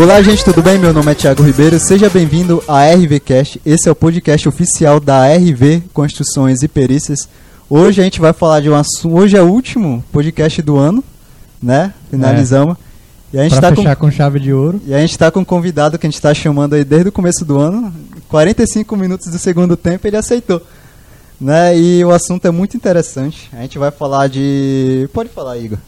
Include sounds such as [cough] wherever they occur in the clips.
Olá, gente, tudo bem? Meu nome é Thiago Ribeiro. Seja bem-vindo à RVcast. Esse é o podcast oficial da RV Construções e Perícias. Hoje a gente vai falar de um assunto. Hoje é o último podcast do ano, né? Finalizamos. E a gente pra tá fechar com... com chave de ouro. E a gente está com um convidado que a gente está chamando aí desde o começo do ano. 45 minutos do segundo tempo ele aceitou. Né? E o assunto é muito interessante. A gente vai falar de. Pode falar, Igor.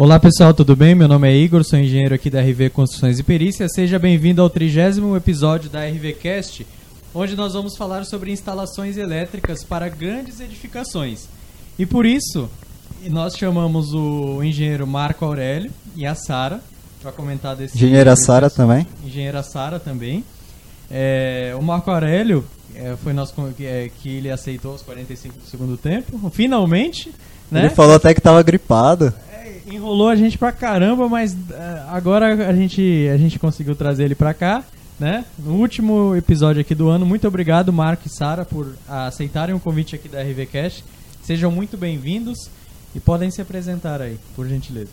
Olá pessoal, tudo bem? Meu nome é Igor, sou engenheiro aqui da RV Construções e Perícias. Seja bem-vindo ao trigésimo episódio da RVcast, onde nós vamos falar sobre instalações elétricas para grandes edificações. E por isso, nós chamamos o engenheiro Marco Aurélio e a Sara para comentar desse. Engenheira Sara também. Engenheira Sara também. É, o Marco Aurélio é, foi nosso é, que ele aceitou os 45 do segundo tempo, finalmente. Né? Ele falou até que estava gripado enrolou a gente pra caramba, mas uh, agora a gente, a gente conseguiu trazer ele pra cá, né? No último episódio aqui do ano. Muito obrigado, Marco e Sara, por aceitarem o convite aqui da RVCast. Sejam muito bem-vindos e podem se apresentar aí, por gentileza.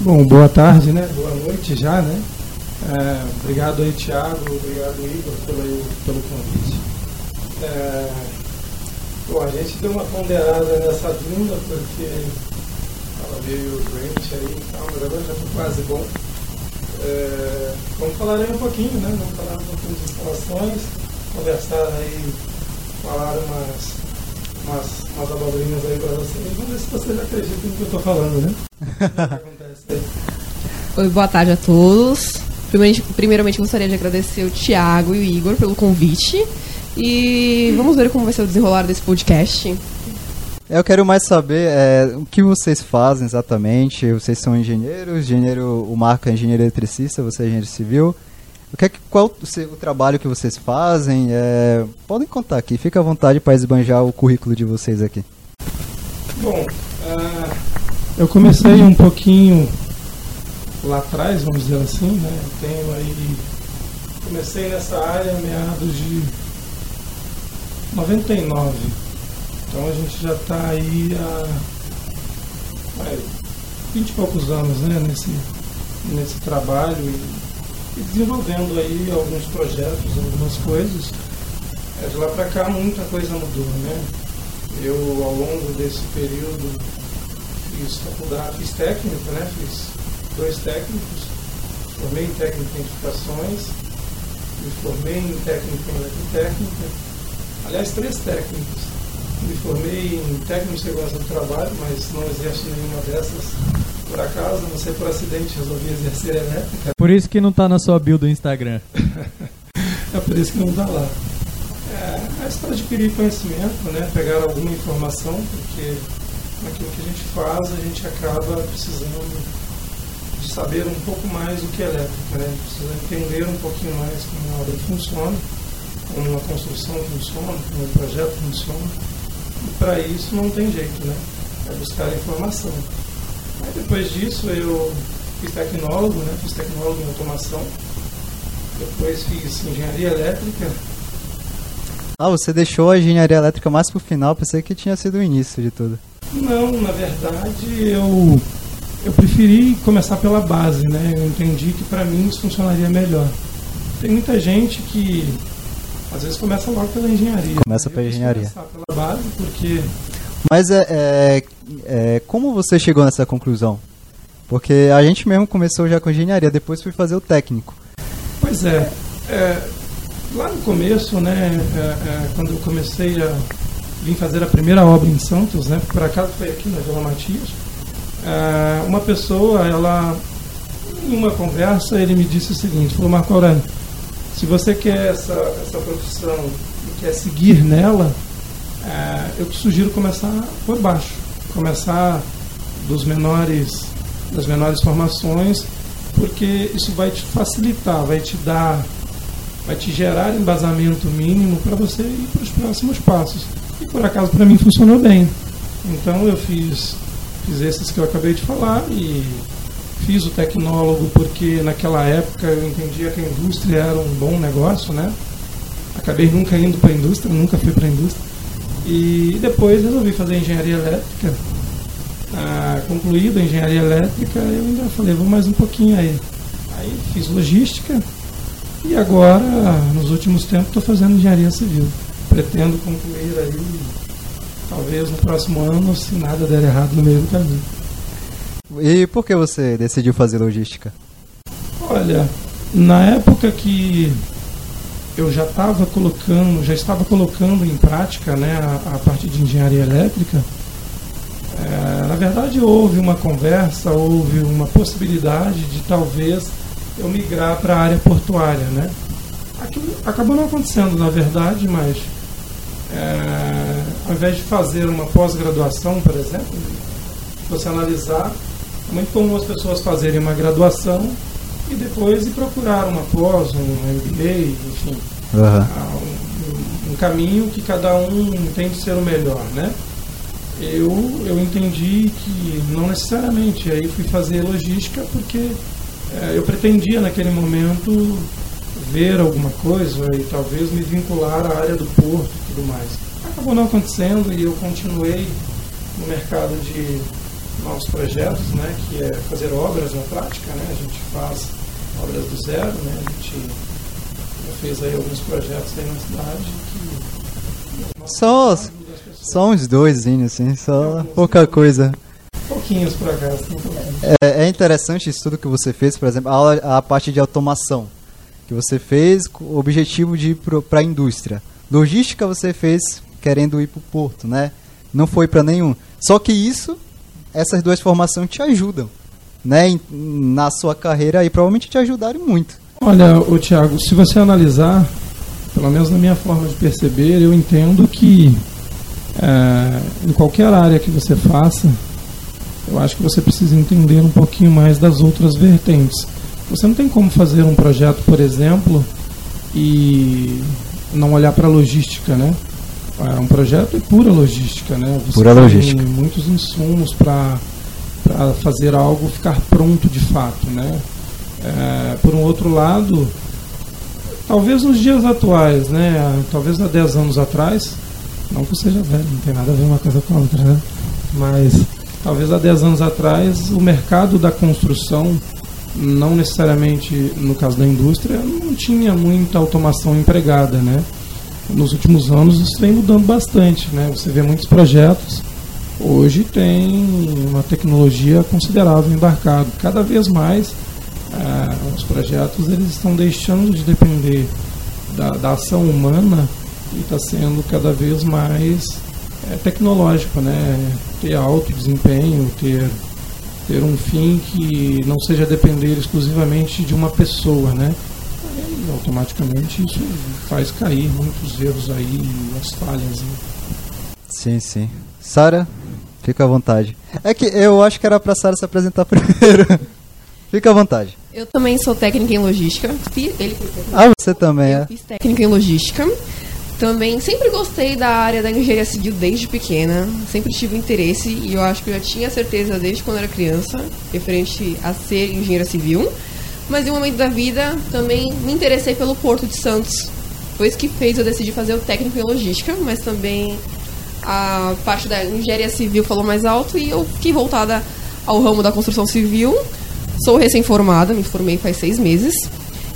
Bom, boa tarde, né? Boa noite já, né? É, obrigado aí, Thiago. Obrigado, Igor, pelo, pelo convite. É, bom, a gente deu uma ponderada nessa vinda porque estava meio doente aí tal, mas agora já estou quase bom. É, vamos falar aí um pouquinho, né? Vamos falar um pouquinho de instalações, conversar aí, falar umas, umas, umas abobrinhas aí para vocês. Vamos ver se vocês acreditam no que eu estou falando, né? [laughs] Oi, boa tarde a todos. Primeiramente, primeiramente, gostaria de agradecer o Thiago e o Igor pelo convite. E vamos ver como vai ser o desenrolar desse podcast. Eu quero mais saber é, o que vocês fazem exatamente. Vocês são engenheiros, engenheiro, o Marco é engenheiro eletricista, você é engenheiro civil. O que é, qual o, o trabalho que vocês fazem? É, podem contar aqui, fica à vontade para esbanjar o currículo de vocês aqui. Bom, uh, eu comecei um pouquinho lá atrás, vamos dizer assim, né? Eu tenho aí. Comecei nessa área meados de 99 então a gente já está aí há 20 e poucos anos né, nesse, nesse trabalho e, e desenvolvendo aí alguns projetos, algumas coisas. É, de lá para cá muita coisa mudou. Né? Eu ao longo desse período fiz faculdade, fiz técnica, né? fiz dois técnicos, formei em técnica em edificações, me formei em técnica em eletrotécnica, aliás três técnicas me formei em técnico de segurança do trabalho, mas não exerço nenhuma dessas por acaso, não sei por acidente, resolvi exercer elétrica. Por isso que não está na sua build do Instagram. é por isso que não está lá. É, é para adquirir conhecimento, né? pegar alguma informação, porque naquilo que a gente faz, a gente acaba precisando de saber um pouco mais do que é elétrica, né? precisa entender um pouquinho mais como a obra funciona, como uma construção funciona, como um projeto funciona para isso não tem jeito, né? É buscar informação. Aí depois disso eu fiz tecnólogo, né? Fiz tecnólogo em automação. Depois fiz engenharia elétrica. Ah, você deixou a engenharia elétrica mais pro final, pensei que tinha sido o início de tudo. Não, na verdade eu eu preferi começar pela base, né? Eu entendi que para mim isso funcionaria melhor. Tem muita gente que às vezes começa logo pela engenharia. Começa pela engenharia. Pela base, porque. Mas é, é, é, como você chegou nessa conclusão? Porque a gente mesmo começou já com engenharia, depois fui fazer o técnico. Pois é. é lá no começo, né, é, é, quando eu comecei a vir fazer a primeira obra em Santos, né, por acaso foi aqui na Vila Matias, é, uma pessoa, ela, em uma conversa, ele me disse o seguinte, falou, Marco Aurélio, se você quer essa, essa profissão e quer seguir nela, é, eu te sugiro começar por baixo, começar dos menores, das menores formações, porque isso vai te facilitar, vai te dar, vai te gerar embasamento mínimo para você ir para os próximos passos. E por acaso para mim funcionou bem. Então eu fiz, fiz esses que eu acabei de falar e Fiz o tecnólogo porque naquela época eu entendia que a indústria era um bom negócio, né? Acabei nunca indo para a indústria, nunca fui para a indústria. E depois resolvi fazer engenharia elétrica. Ah, concluído a engenharia elétrica, eu ainda falei, vou mais um pouquinho aí. Aí fiz logística e agora, nos últimos tempos, estou fazendo engenharia civil. Pretendo concluir aí, talvez no próximo ano, se nada der errado no meio do caminho. E por que você decidiu fazer logística? Olha, na época que eu já estava colocando, já estava colocando em prática né, a, a parte de engenharia elétrica, é, na verdade houve uma conversa, houve uma possibilidade de talvez eu migrar para a área portuária, né? Aquilo acabou não acontecendo, na verdade, mas é, ao invés de fazer uma pós-graduação, por exemplo, você analisar, é muito comum as pessoas fazerem uma graduação e depois ir procurar uma pós, um MBA, enfim, Uhum. um, um caminho que cada um entende ser o melhor, né? Eu, eu entendi que não necessariamente, aí fui fazer logística porque é, eu pretendia naquele momento ver alguma coisa e talvez me vincular à área do porto e tudo mais. Acabou não acontecendo e eu continuei no mercado de novos projetos, né, que é fazer obras na prática, né, a gente faz obras do zero, né, a gente já fez aí alguns projetos aí na cidade que Só, só uns dois, assim, só pouca coisa. pouquinhos por acaso, pouquinhos. É, é interessante isso tudo que você fez, por exemplo, a, a parte de automação que você fez com o objetivo de ir para a indústria. Logística você fez querendo ir para o porto, né? Não foi para nenhum. Só que isso, essas duas formações te ajudam, né? Na sua carreira e provavelmente te ajudaram muito. Olha, o Tiago, se você analisar, pelo menos na minha forma de perceber, eu entendo que é, em qualquer área que você faça, eu acho que você precisa entender um pouquinho mais das outras vertentes. Você não tem como fazer um projeto, por exemplo, e não olhar para a logística, né? É um projeto é pura logística, né? Você Pura tem logística. muitos insumos para fazer algo ficar pronto de fato, né? É, por um outro lado, talvez nos dias atuais, né? Talvez há 10 anos atrás, não que eu seja velho, não tem nada a ver uma coisa com a outra, né? Mas talvez há 10 anos atrás o mercado da construção, não necessariamente no caso da indústria, não tinha muita automação empregada, né? Nos últimos anos isso vem mudando bastante, né? Você vê muitos projetos hoje tem uma tecnologia considerável embarcado. Cada vez mais ah, os projetos eles estão deixando de depender da, da ação humana e está sendo cada vez mais é, tecnológico, né? Ter alto desempenho, ter ter um fim que não seja depender exclusivamente de uma pessoa, né? E automaticamente isso faz cair muitos erros aí, as falhas. Né? Sim, sim. Sara, fica à vontade. É que eu acho que era pra Sara se apresentar [laughs] primeiro. fica à vontade. Eu também sou técnica em logística. Ele Ah, você também Eu é. fiz técnica em logística. Também sempre gostei da área da engenharia civil desde pequena. Sempre tive interesse e eu acho que eu já tinha certeza desde quando era criança, referente a ser engenheira civil. Mas em um momento da vida também me interessei pelo Porto de Santos. Foi isso que fez eu decidir fazer o técnico em logística, mas também a parte da engenharia civil falou mais alto e eu fiquei voltada ao ramo da construção civil. Sou recém-formada, me formei faz seis meses.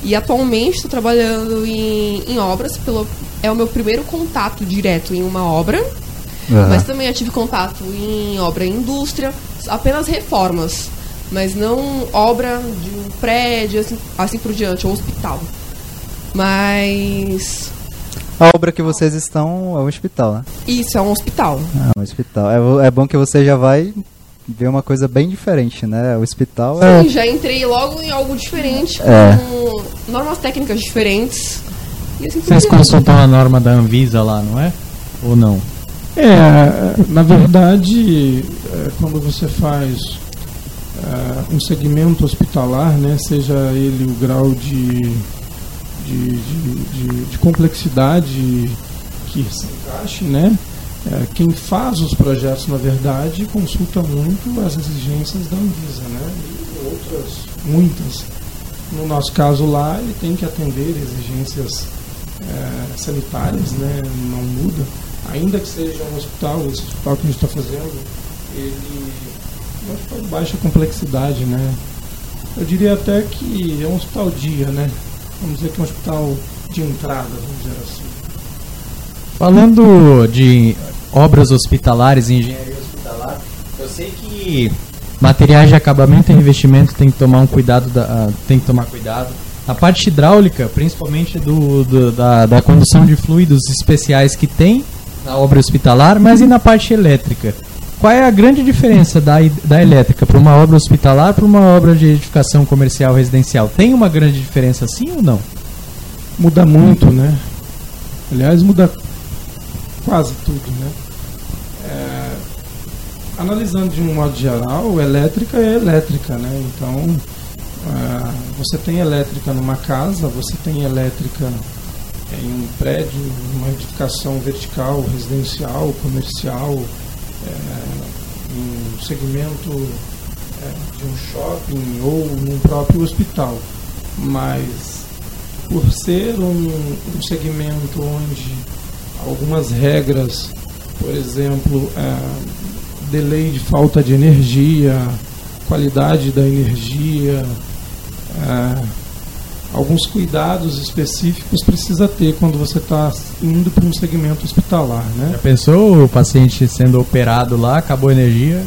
E atualmente estou trabalhando em, em obras. Pelo, é o meu primeiro contato direto em uma obra. Aham. Mas também já tive contato em obra em indústria, apenas reformas. Mas não obra de um prédio, assim, assim por diante, ou hospital. Mas. A obra que vocês estão é um hospital, né? Isso, é um hospital. Ah, um hospital. É, é bom que você já vai ver uma coisa bem diferente, né? O hospital é. Sim, já entrei logo em algo diferente, É. com normas técnicas diferentes. E assim Vocês consultam a norma da Anvisa lá, não é? Ou não? É, na verdade, é, quando você faz é, um segmento hospitalar, né, seja ele o grau de, de, de, de- de complexidade que se encaixe, né, é, quem faz os projetos, na verdade, consulta muito as exigências da Anvisa, né, e outras, muitas. No nosso caso lá, ele tem que atender exigências é, sanitárias, né, não muda. Ainda que seja um hospital, esse hospital que a gente está fazendo, ele é um hospital de baixa complexidade, né? Eu diria até que é um hospital dia, né? Vamos dizer que é um hospital de entrada, vamos dizer assim. Falando de obras hospitalares engenharia hospitalar, eu sei que materiais de acabamento e revestimento tem que tomar um cuidado, da, ah, tem que tomar cuidado. A parte hidráulica, principalmente do, do- da, da condução de fluidos especiais que tem na obra hospitalar, mas e na parte elétrica? Qual é a grande diferença da, da elétrica para uma obra hospitalar para uma obra de edificação comercial residencial? Tem uma grande diferença sim ou não? Muda muito, né? Aliás, muda quase tudo, né? É, analisando de um modo geral, elétrica é elétrica, né? Então, ah, você tem elétrica numa casa, você tem elétrica em um prédio, numa edificação vertical, residencial, comercial, é, em um segmento é, de um shopping ou num próprio hospital. Mas por ser um, um segmento onde algumas regras, por exemplo, é, delay de falta de energia, qualidade da energia, é, alguns cuidados específicos precisa ter quando você está indo para um segmento hospitalar, né? Já pensou o paciente sendo operado lá, acabou a energia,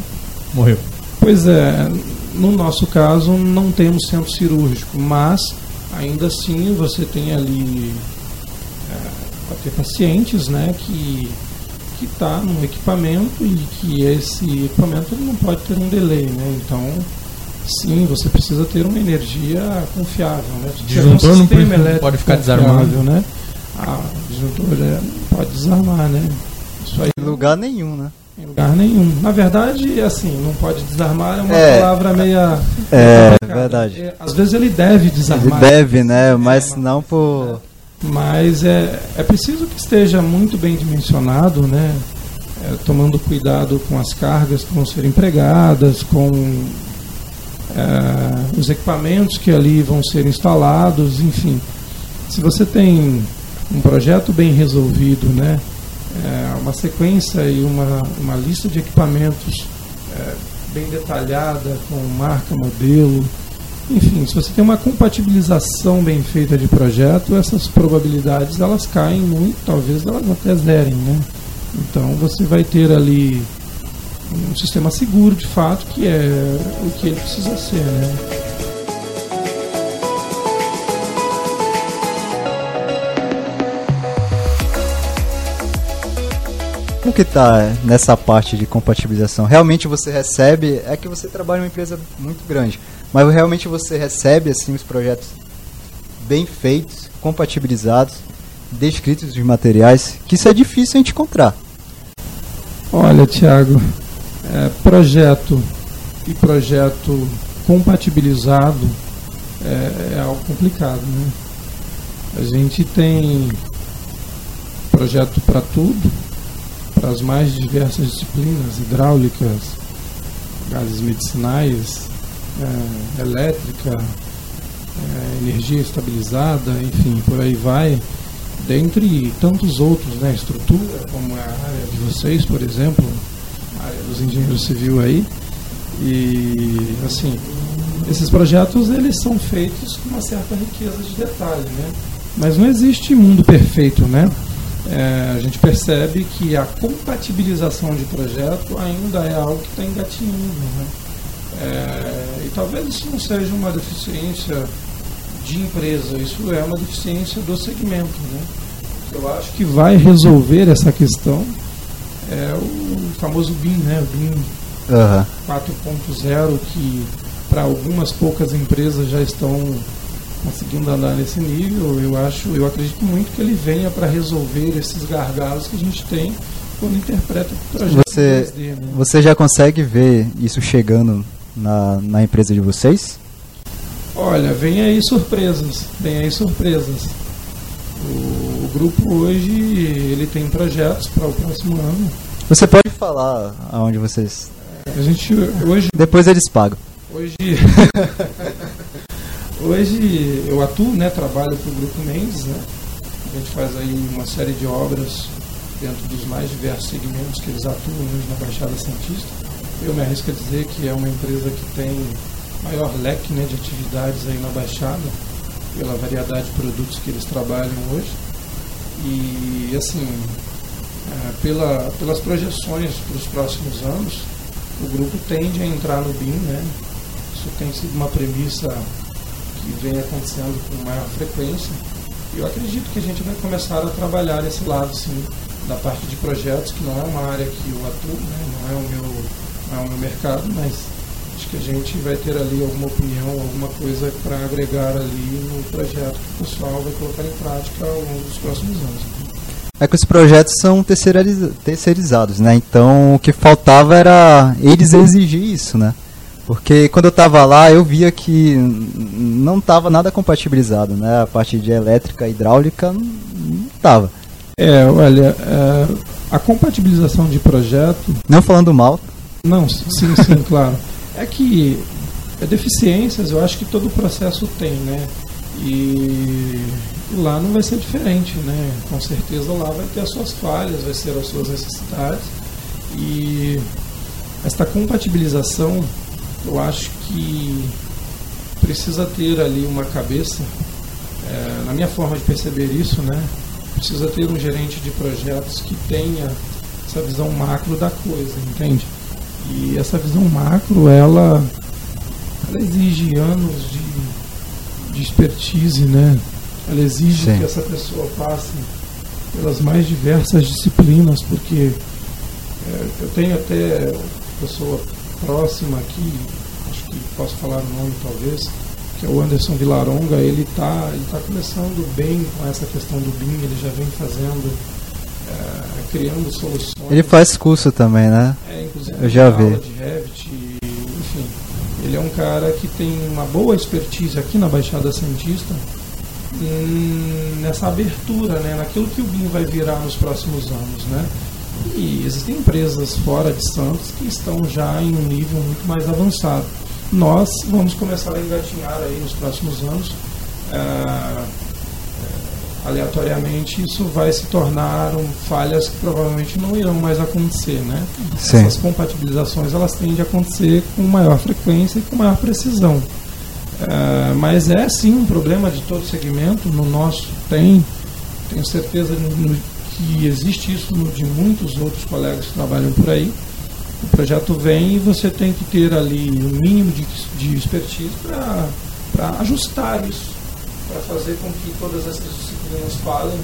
morreu? Pois é, no nosso caso não temos centro cirúrgico, mas ainda assim você tem ali é, ter pacientes, né, que que está num equipamento e que esse equipamento não pode ter um delay, né? Então, sim, você precisa ter uma energia confiável, né? Disjuntor não sistema pode- elétrico pode ficar desarmado. né? Ah, disjuntor é, não pode desarmar, né? Isso aí Em lugar nenhum, né? em lugar nenhum. Na verdade, assim, não pode desarmar é uma É. palavra meia. É, complicada. verdade. É, Às vezes ele deve Ele desarmar. deve, né? Mas não por. Mas é, é preciso que esteja muito bem dimensionado, né? É, tomando cuidado com as cargas que vão ser empregadas, com é, os equipamentos que ali vão ser instalados, enfim. Se você tem um projeto bem resolvido, né? É, uma sequência e uma, uma lista de equipamentos é, bem detalhada, com marca, modelo, enfim, se você tem uma compatibilização bem feita de projeto, essas probabilidades elas caem muito, talvez elas até zerem, né? Então você vai ter ali um sistema seguro de fato, que é o que ele precisa ser, né? Como que tá nessa parte de compatibilização? Realmente você recebe, é que você trabalha em uma empresa muito grande, mas realmente você recebe assim os projetos bem feitos, compatibilizados, descritos de materiais, que isso é difícil a gente encontrar. Olha, Tiago, é, projeto e projeto compatibilizado é, é algo complicado, né? A gente tem projeto para tudo, para as mais diversas disciplinas, hidráulicas, gases medicinais, é, elétrica, é, energia estabilizada, enfim, por aí vai dentre tantos outros, né, estrutura, como é a área de vocês, por exemplo, dos engenheiros civil aí, e assim, esses projetos eles são feitos com uma certa riqueza de detalhe, né, mas não existe mundo perfeito, né, É, a gente percebe que a compatibilização de projeto ainda é algo que está engatinhando, né, É, e talvez isso não seja uma deficiência de empresa, isso é uma deficiência do segmento. Né? Eu acho que vai resolver essa questão é o famoso BIM, né? o BIM Aham. 4.0, que para algumas poucas empresas já estão conseguindo andar nesse nível. Eu acho, eu acredito muito que ele venha para resolver esses gargalos que a gente tem quando interpreta o projeto Você, 3D, né? você já consegue ver isso chegando na, na empresa de vocês? Olha, vem aí surpresas, vem aí surpresas. O grupo hoje ele tem projetos para o próximo ano. Você pode falar aonde vocês. A gente hoje Depois eles pagam. hoje [laughs] hoje eu atuo, né, trabalho para o grupo Mendes, né? A gente faz aí uma série de obras dentro dos mais diversos segmentos que eles atuam hoje na Baixada Santista. Eu me arrisco a dizer que é uma empresa que tem maior leque né, de atividades aí na Baixada, pela variedade de produtos que eles trabalham hoje. E, assim, é, pela, pelas projeções para os próximos anos, o grupo tende a entrar no BIM, né? Isso tem sido uma premissa que vem acontecendo com maior frequência. Eu acredito que a gente vai começar a trabalhar esse lado, sim, da parte de projetos, que não é uma área que eu atuo, né? não, é o meu, não é o meu mercado, mas que a gente vai ter ali alguma opinião, alguma coisa para agregar ali no projeto que o pessoal vai colocar em prática ao longo dos próximos anos. É que os projetos são terceirizados, né? Então o que faltava era eles exigir isso, né? Porque quando eu estava lá, eu via que não estava nada compatibilizado, né? A parte de elétrica, hidráulica, não estava. É, olha, é, a compatibilização de projeto... Não falando mal. Não, sim, sim, claro. É que é deficiências eu acho que todo processo tem, né? E lá não vai ser diferente, né? Com certeza lá vai ter as suas falhas, vai ser as suas necessidades. E esta compatibilização eu acho que precisa ter ali uma cabeça, é, na minha forma de perceber isso, né? Precisa ter um gerente de projetos que tenha essa visão macro da coisa, entende? E essa visão macro, ela, ela exige anos de, de expertise, né? Ela exige Sim. que essa pessoa passe pelas mais diversas disciplinas, porque é, eu tenho até pessoa próxima aqui, acho que posso falar o nome talvez, que é o Anderson Vilaronga, ele está ele tá começando bem com essa questão do BIM, ele já vem fazendo, é, criando soluções. Ele faz curso também, né? É, inclusive Eu já vi. de Revit, enfim. Ele é um cara que tem uma boa expertise aqui na Baixada Santista nessa abertura, né, naquilo que o BIM vai virar nos próximos anos, né? E existem empresas fora de Santos que estão já em um nível muito mais avançado. Nós vamos começar a engatinhar aí nos próximos anos. Eh, aleatoriamente isso vai se tornar um, falhas que provavelmente não irão mais acontecer, né? Sim. Essas compatibilizações elas tendem a acontecer com maior frequência e com maior precisão. Uh, mas é sim um problema de todo segmento, no nosso tem, tenho certeza no, que existe isso no, de muitos outros colegas que trabalham por aí. O projeto vem e você tem que ter ali o um mínimo de, de expertise para ajustar isso, para fazer com que todas essas disciplinas falem,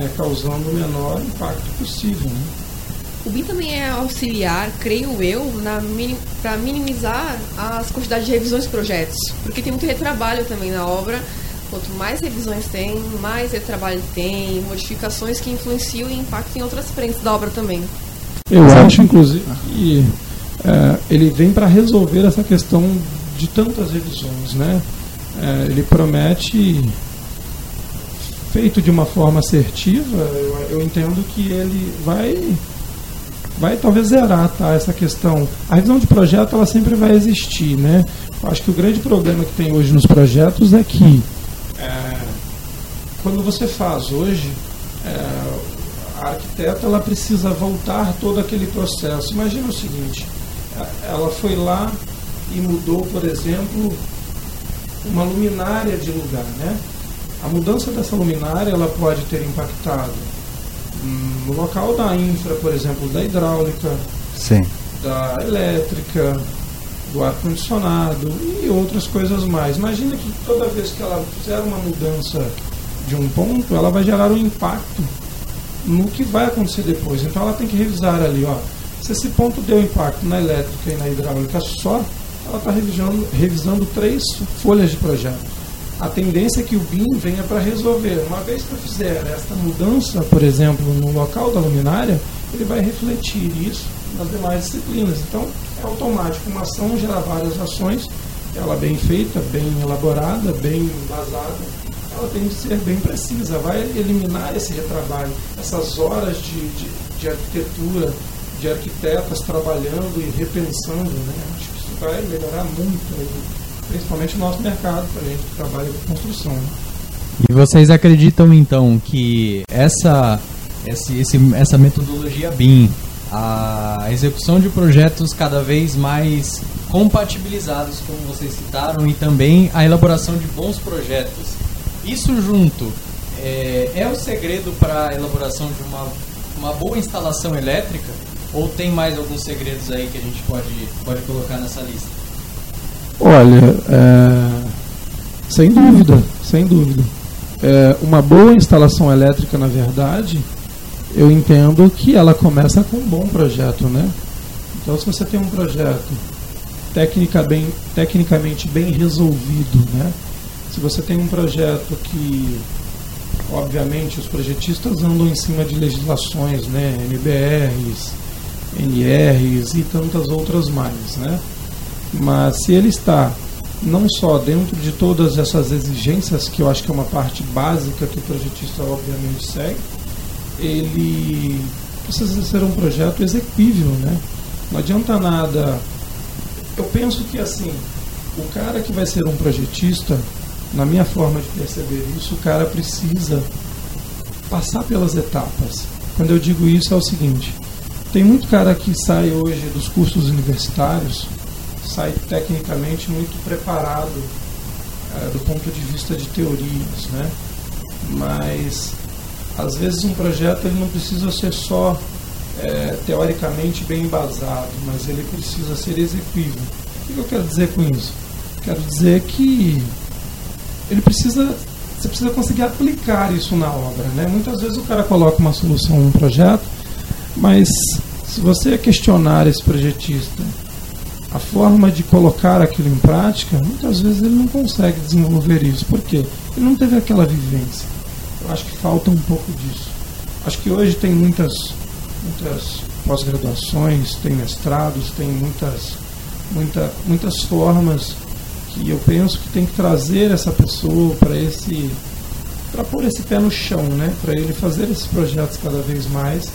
é, causando o menor impacto possível. Né? O BIM também é auxiliar, creio eu, para minimizar as quantidades de revisões de projetos, porque tem muito retrabalho também na obra Quanto mais revisões tem, mais retrabalho tem, modificações que influenciam e impactam em outras frentes da obra também. Eu acho, inclusive, que é, ele vem para resolver essa questão de tantas revisões, né? É, ele promete, feito de uma forma assertiva, eu, eu entendo que ele vai vai talvez zerar tá, essa questão. A revisão de projeto ela sempre vai existir, né? Eu acho que o grande problema que tem hoje nos projetos é que é, quando você faz hoje, é, a arquiteta ela precisa voltar todo aquele processo. Imagina o seguinte: é, ela foi lá e mudou, por exemplo, uma luminária de lugar, né? A mudança dessa luminária ela pode ter impactado no local da infra, por exemplo, da hidráulica, Sim. da elétrica, do ar-condicionado e outras coisas mais. Imagina que toda vez que ela fizer uma mudança de um ponto, ela vai gerar um impacto no que vai acontecer depois. Então ela tem que revisar ali, ó. Se esse ponto deu impacto na elétrica e na hidráulica só, ela está revisando, revisando três folhas de projeto. A tendência é que o BIM venha para resolver. Uma vez que eu fizer esta mudança, por exemplo, no local da luminária, ele vai refletir isso nas demais disciplinas. Então, é automático. Uma ação gera várias ações, ela bem feita, bem elaborada, bem embasada, ela tem que ser bem precisa, vai eliminar esse retrabalho, essas horas de, de, de arquitetura, de arquitetas trabalhando e repensando. Né? Acho vai melhorar muito, principalmente o nosso mercado, para a gente que trabalha com construção. Né? E vocês acreditam então que essa, esse, esse, essa metodologia BIM a execução de projetos cada vez mais compatibilizados, como vocês citaram, e também a elaboração de bons projetos. Isso junto é, é o segredo para a elaboração de uma, uma boa instalação elétrica? Ou tem mais alguns segredos aí que a gente pode, pode colocar nessa lista? Olha, é, sem dúvida, sem dúvida. É, uma boa instalação elétrica, na verdade, eu entendo que ela começa com um bom projeto, né? Então, se você tem um projeto técnica bem, tecnicamente bem resolvido, né? Se você tem um projeto que, obviamente, os projetistas andam em cima de legislações, né? NBRs, NRs e tantas outras mais, né? Mas se ele está não só dentro de todas essas exigências, que eu acho que é uma parte básica que o projetista obviamente segue, ele precisa ser um projeto exequível, né? Não adianta nada. Eu penso que assim, o cara que vai ser um projetista, na minha forma de perceber isso, o cara precisa passar pelas etapas. Quando eu digo isso é o seguinte, tem muito cara que sai hoje dos cursos universitários, sai tecnicamente muito preparado é, do ponto de vista de teorias, né? Mas às vezes um projeto ele não precisa ser só é, teoricamente bem embasado, mas ele precisa ser execuível. O que eu quero dizer com isso? Quero dizer que ele precisa, você precisa conseguir aplicar isso na obra, né? Muitas vezes o cara coloca uma solução num projeto mas se você questionar esse projetista a forma de colocar aquilo em prática, muitas vezes ele não consegue desenvolver isso. Por quê? Ele não teve aquela vivência. Eu acho que falta um pouco disso. Acho que hoje tem muitas, muitas pós-graduações, tem mestrados, tem muitas, muita, muitas formas que eu penso que tem que trazer essa pessoa para esse para pôr esse pé no chão, né? Para ele fazer esses projetos cada vez mais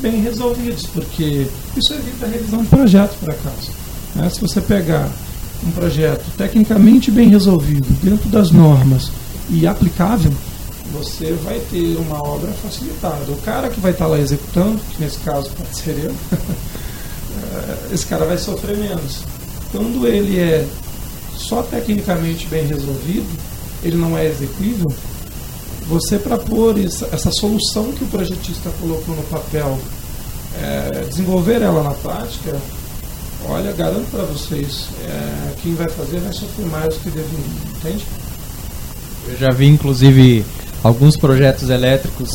bem resolvidos, porque isso evita a revisão de projeto, por acaso. Né? Se você pegar um projeto tecnicamente bem resolvido, dentro das normas e aplicável, você vai ter uma obra facilitada. O cara que vai estar lá executando, que nesse caso pode ser eu, [laughs] esse cara vai sofrer menos. Quando ele é só tecnicamente bem resolvido, ele não é execuível, você para pôr essa, essa, solução que o projetista colocou no papel, é, desenvolver ela na prática, olha, garanto para vocês, é, quem vai fazer vai sofrer mais do que deveria, entende? Eu já vi inclusive alguns projetos elétricos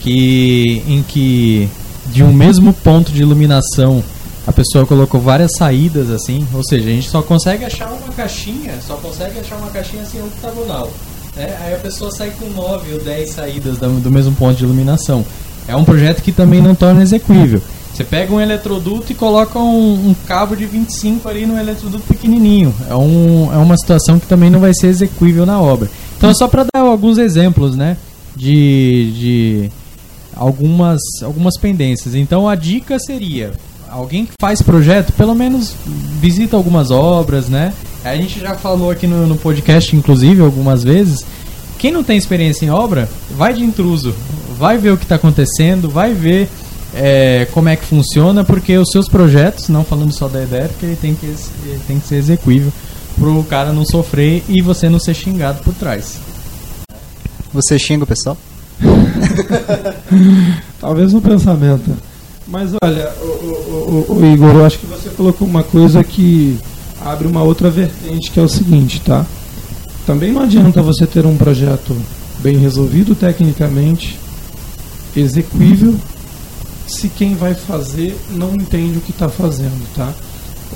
que em que de um mesmo ponto de iluminação a pessoa colocou várias saídas assim, ou seja, a gente só consegue achar uma caixinha, só consegue achar uma caixinha assim octagonal. Né? Aí a pessoa sai com 9 ou 10 saídas do mesmo ponto de iluminação. É um projeto que também não torna execuível. Você pega um eletroduto e coloca um, um, cabo de 25 ali no eletroduto pequenininho. É, um, é uma situação que também não vai ser execuível na obra. Então, é só para dar alguns exemplos, né? De, de algumas, algumas pendências. Então, a dica seria: alguém que faz projeto, pelo menos visita algumas obras, né? A gente já falou aqui no, no podcast, inclusive, algumas vezes. Quem não tem experiência em obra, vai de intruso, vai ver o que está acontecendo, vai ver é, como é que funciona, porque os seus projetos, não falando só da ideia, porque ele tem que, ele tem que ser execuível para o cara não sofrer e você não ser xingado por trás. Você xinga o pessoal? [laughs] Talvez no pensamento. Mas olha, o, o, o, o Igor, eu acho que você colocou uma coisa que abre uma outra vertente, que é o seguinte, tá? Também não adianta você ter um projeto bem resolvido tecnicamente, execuível, se quem vai fazer não entende o que está fazendo, tá?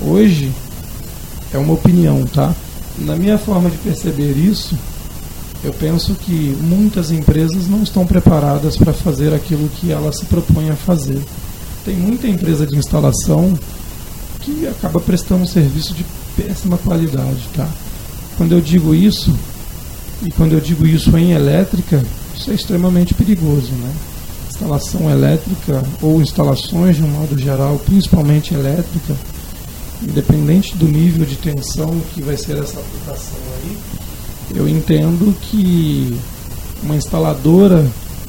Hoje é uma opinião, tá? Na minha forma de perceber isso, eu penso que muitas empresas não estão preparadas para fazer aquilo que elas se propõem a fazer. Tem muita empresa de instalação que acaba prestando um serviço de péssima qualidade, tá? Quando eu digo isso, e quando eu digo isso em elétrica, isso é extremamente perigoso, né? Instalação elétrica ou instalações de um modo geral, principalmente elétrica, independente do nível de tensão que vai ser essa aplicação aí, eu entendo que uma instaladora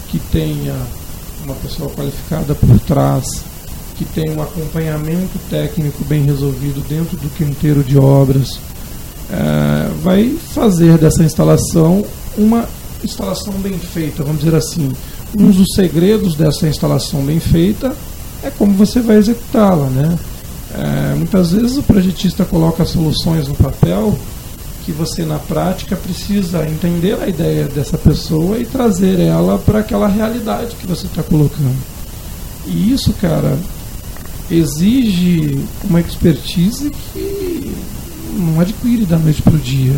que tenha uma pessoa qualificada por trás que tem um acompanhamento técnico bem resolvido dentro do quinteiro de obras, é, vai fazer dessa instalação uma instalação bem feita, vamos dizer assim. Um dos segredos dessa instalação bem feita é como você vai executá-la, né? É, muitas vezes o projetista coloca soluções no papel que você na prática precisa entender a ideia dessa pessoa e trazer ela para aquela realidade que você está colocando. E isso, cara, exige uma expertise que não adquire da noite para o dia.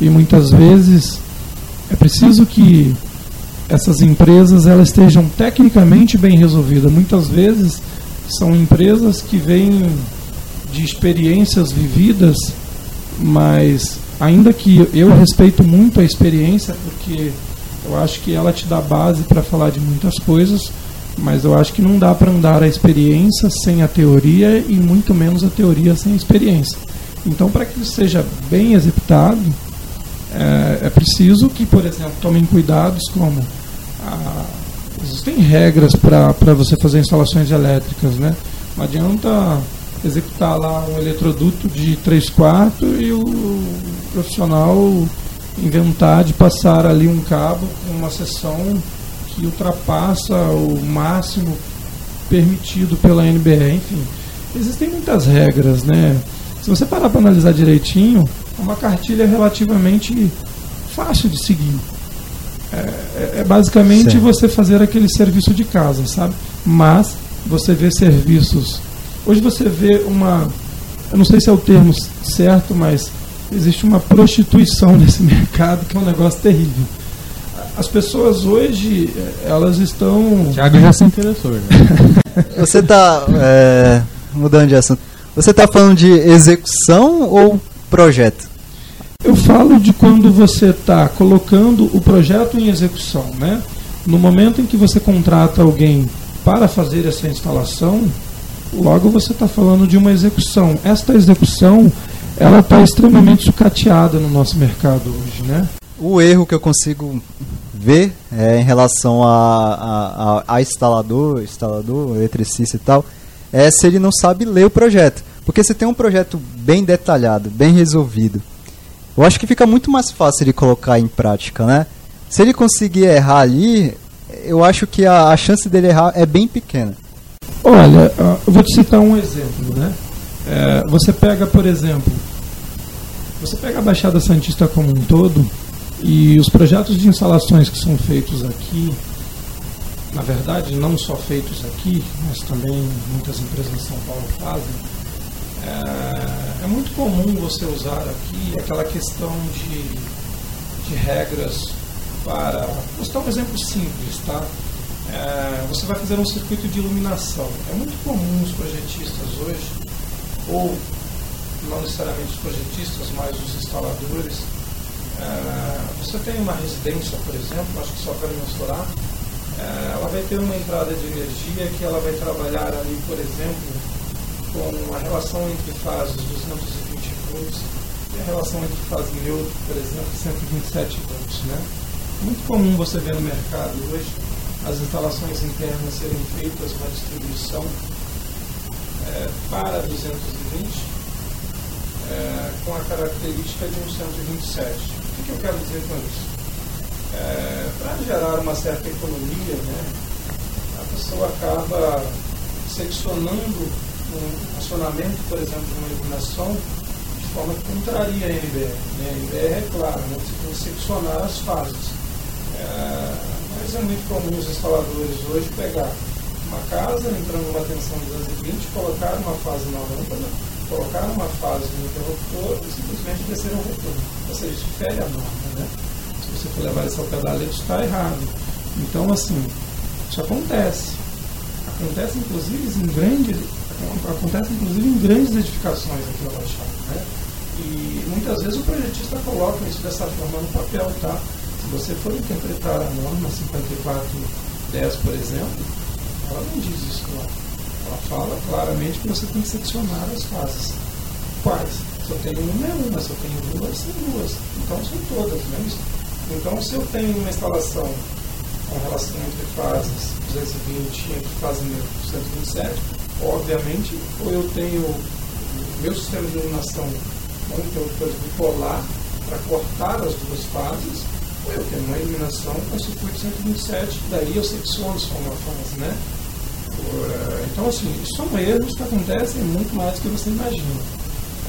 E muitas vezes é preciso que essas empresas elas estejam tecnicamente bem resolvidas. Muitas vezes são empresas que vêm de experiências vividas, mas ainda que eu respeito muito a experiência, porque eu acho que ela te dá base para falar de muitas coisas, mas eu acho que não dá para andar a experiência sem a teoria e muito menos a teoria sem a experiência. Então, para que isso seja bem executado, é, é, preciso que, por exemplo, tomem cuidados como a, existem regras para você fazer instalações elétricas, né? Não adianta executar lá um eletroduto de 3 quartos e o profissional inventar de passar ali um cabo com uma seção que ultrapassa o máximo permitido pela NBR, enfim. Existem muitas regras, né? Se você parar para analisar direitinho, é uma cartilha relativamente fácil de seguir. É, é, é basicamente você fazer aquele serviço de casa, sabe? Mas você vê serviços. Hoje você vê uma. Eu não sei se é o termo certo, mas existe uma prostituição [laughs] nesse mercado que é um negócio terrível. As pessoas hoje, elas estão. Tiago já se interessou. Né? [laughs] Você está. É, mudando de assunto. Você está falando de execução ou projeto? Eu falo de quando você está colocando o projeto em execução, né? No momento em que você contrata alguém para fazer essa instalação, logo você está falando de uma execução. Esta execução, ela está extremamente sucateada no nosso mercado hoje, né? O erro que eu consigo ver é, em relação a, a, a, instalador, instalador, eletricista e tal, é se ele não sabe ler o projeto. Porque você tem um projeto bem detalhado, bem resolvido. Eu acho que fica muito mais fácil de colocar em prática, né? Se ele conseguir errar ali, eu acho que a, a chance dele errar é bem pequena. Olha, eu vou te citar um exemplo, né? É, você pega, por exemplo, você pega a Baixada Santista como um todo, e os projetos de instalações que são feitos aqui, na verdade, não só feitos aqui, mas também muitas empresas em São Paulo fazem, é, é muito comum você usar aqui aquela questão de, de regras para. Vou dar um exemplo simples, tá? É, você vai fazer um circuito de iluminação. É muito comum os projetistas hoje, ou não necessariamente os projetistas, mas os instaladores, você tem uma residência, por exemplo, acho que só para mensurar, é, ela vai ter uma entrada de energia que ela vai trabalhar ali, por exemplo, com a relação entre fases 220 volts e a relação entre fase neutro, por exemplo, 127 volts. Né? Muito comum você ver no mercado hoje as instalações internas serem feitas uma distribuição é, para 220 é, com a característica de um 127. Que, eu quero dizer com isso? É, Para gerar uma certa economia, né, a pessoa acaba seccionando um acionamento, por exemplo, de uma iluminação de forma que contraria a NBR. Né? A NBR é claro, né? você tem que seccionar as fases. É, mas é muito comum os instaladores hoje pegar uma casa, entrando numa tensão de 220, colocar uma fase na lâmpada, colocar uma fase no interruptor e simplesmente descer o retorno. Ou seja, isso fere a norma. Né? Se você for levar isso ao pé da letra, está errado. Então, assim, isso acontece. Acontece, inclusive, em grandes, acontece, inclusive, em grandes edificações aqui na Baixada. Né? E muitas vezes o projetista coloca isso dessa forma no papel, tá? Se você for interpretar a norma 5410, por exemplo, ela não diz isso lá. Ela fala claramente que você tem que seccionar as fases. Quais? Se eu tenho uma, é uma. Se eu tenho duas, são duas. Então são todas, não é isso? Então, se eu tenho uma instalação com relação entre fases 220 e entre fase 127, Obviamente, ou eu tenho meu sistema de iluminação com conteúdo bipolar para cortar as duas fases, ou eu tenho uma iluminação com circuito 127, daí eu secciono só uma fase, né? Então, assim, são erros que acontecem muito mais do que você imagina.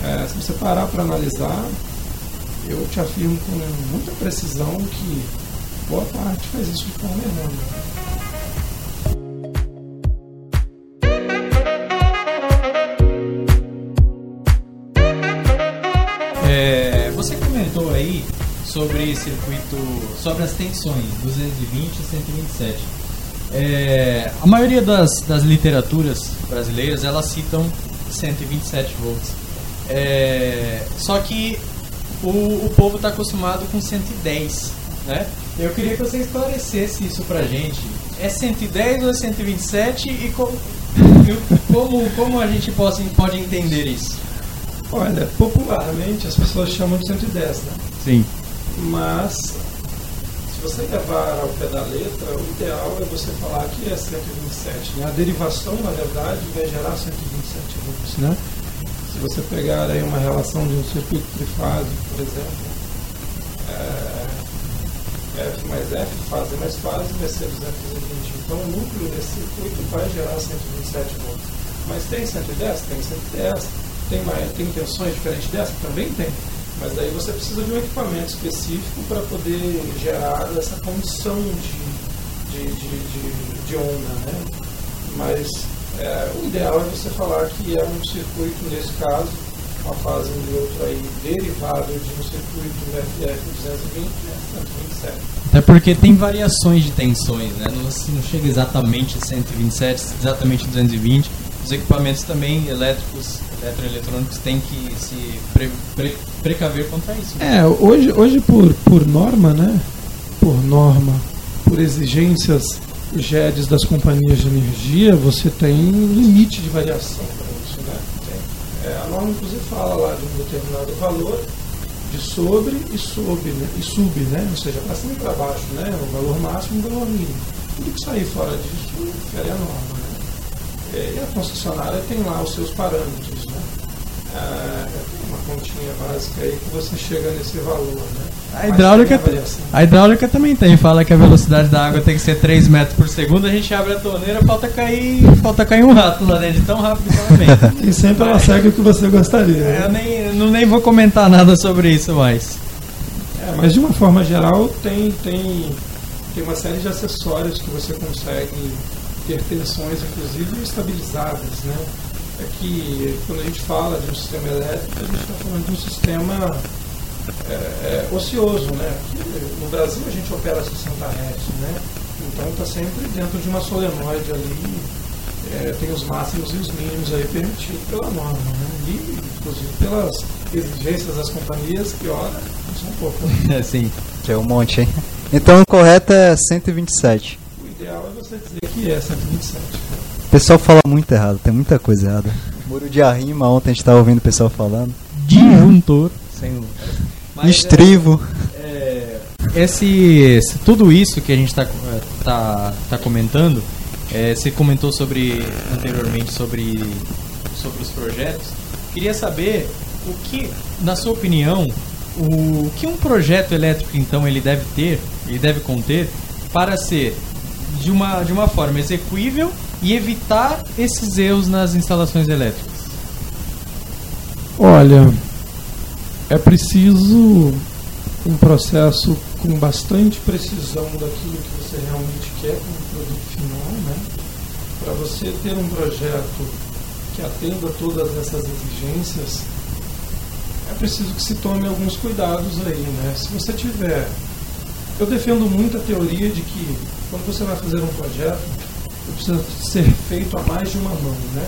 É, se você parar para analisar, eu te afirmo com muita precisão que boa parte faz isso de forma errônea. É, você comentou aí sobre circuito, sobre as tensões 220 e 127. É, a maioria das, das literaturas brasileiras elas citam 127 volts. É, só que o, o povo está acostumado com 110, né? Eu queria que você esclarecesse isso pra gente. É 110 ou é 127 e como, como, como a gente pode, pode entender isso? Olha, popularmente as pessoas chamam de 110, né? Sim. Mas, você levar ao pé da letra, o ideal é você falar que é 127. Né? A derivação, na verdade, vai gerar 127 volts, né? Se você pegar aí uma relação de um circuito trifásico, por exemplo, é, F mais F, fase mais fase, vai ser 220. Então, o núcleo desse circuito vai gerar 127 volts. Mas tem 110? Tem 110 tem, mais, tem tensões diferentes dessa? Também tem. Mas daí você precisa de um equipamento específico para poder gerar essa condição de, de, de, de, de onda. Né? Mas é, o ideal é você falar que é um circuito, nesse caso, uma fase de outro aí derivado de um circuito FF 220 127. Até porque tem variações de tensões, né? não, não chega exatamente 127, exatamente 220. Os equipamentos também elétricos eletroeletrônicos têm que se pre, pre, precaver contra isso. Né? É, hoje, hoje por, por norma, né? Por norma, por exigências GEDs das companhias de energia, você tem limite de variação para isso, né? É, a norma inclusive fala lá de um determinado valor de sobre e sub, né? E sub, né? Ou seja, para cima e para baixo, né? O valor máximo e o valor mínimo. Tudo que sair fora disso fere a norma, e a concessionária tem lá os seus parâmetros, né? É, tem uma continha básica aí que você chega nesse valor, né? A hidráulica, a hidráulica também tem, fala que a velocidade da água tem que ser 3 metros por segundo, a gente abre a torneira, falta cair, falta cair um rato lá dentro, tão rápido que ela vem. [laughs] E sempre ela segue o que você gostaria. Né? Eu nem, não, nem vou comentar nada sobre isso mais. É, mas de uma forma geral tem, tem, tem uma série de acessórios que você consegue ter tensões, inclusive, estabilizadas. Né? É que quando a gente fala de um sistema elétrico, a gente está falando de um sistema é, é, ocioso. Né? no Brasil a gente opera 60 Hz, né? então está sempre dentro de uma solenoide ali, é, tem os máximos e os mínimos aí permitidos pela norma, né? e inclusive pelas exigências das companhias, que ora, são poucas. [laughs] É, sim, que é um monte, hein? Então o correto é 127 ideal é você dizer que é 127. O pessoal fala muito errado, tem muita coisa errada. Muro de arrima, ontem a gente estava ouvindo o pessoal falando. Disjuntor. Sem Mas, Estrivo. É, é, esse, tudo isso que a gente está tá, tá comentando, é, você comentou sobre anteriormente sobre, sobre os projetos. Queria saber o que, na sua opinião, o que um projeto elétrico então ele deve ter, ele deve conter para ser de uma, de uma forma execuível e evitar esses erros nas instalações elétricas? Olha, é preciso um processo com bastante precisão daquilo que você realmente quer como produto final, né? Para você ter um projeto que atenda todas essas exigências, é preciso que se tome alguns cuidados aí, né? Se você tiver eu defendo muito a teoria de que quando você vai fazer um projeto, precisa ser feito a mais de uma mão, né?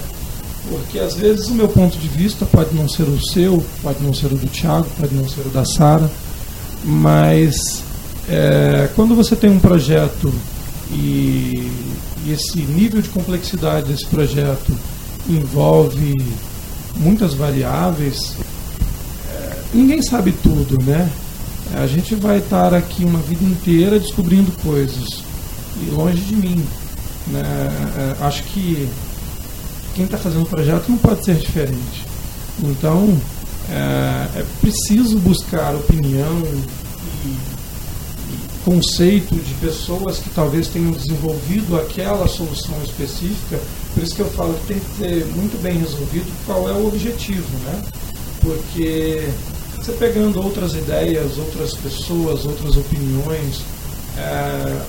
Porque às vezes o meu ponto de vista pode não ser o seu, pode não ser o do Tiago, pode não ser o da Sara, mas é, quando você tem um projeto e, e esse nível de complexidade desse projeto envolve muitas variáveis, é, ninguém sabe tudo, né? A gente vai estar aqui uma vida inteira descobrindo coisas e longe de mim. Né? É, acho que quem está fazendo o projeto não pode ser diferente. Então, é, é preciso buscar opinião e, e conceito de pessoas que talvez tenham desenvolvido aquela solução específica. Por isso que eu falo que tem que ter muito bem resolvido qual é o objetivo, né? Porque você pegando outras ideias, outras pessoas, outras opiniões, é,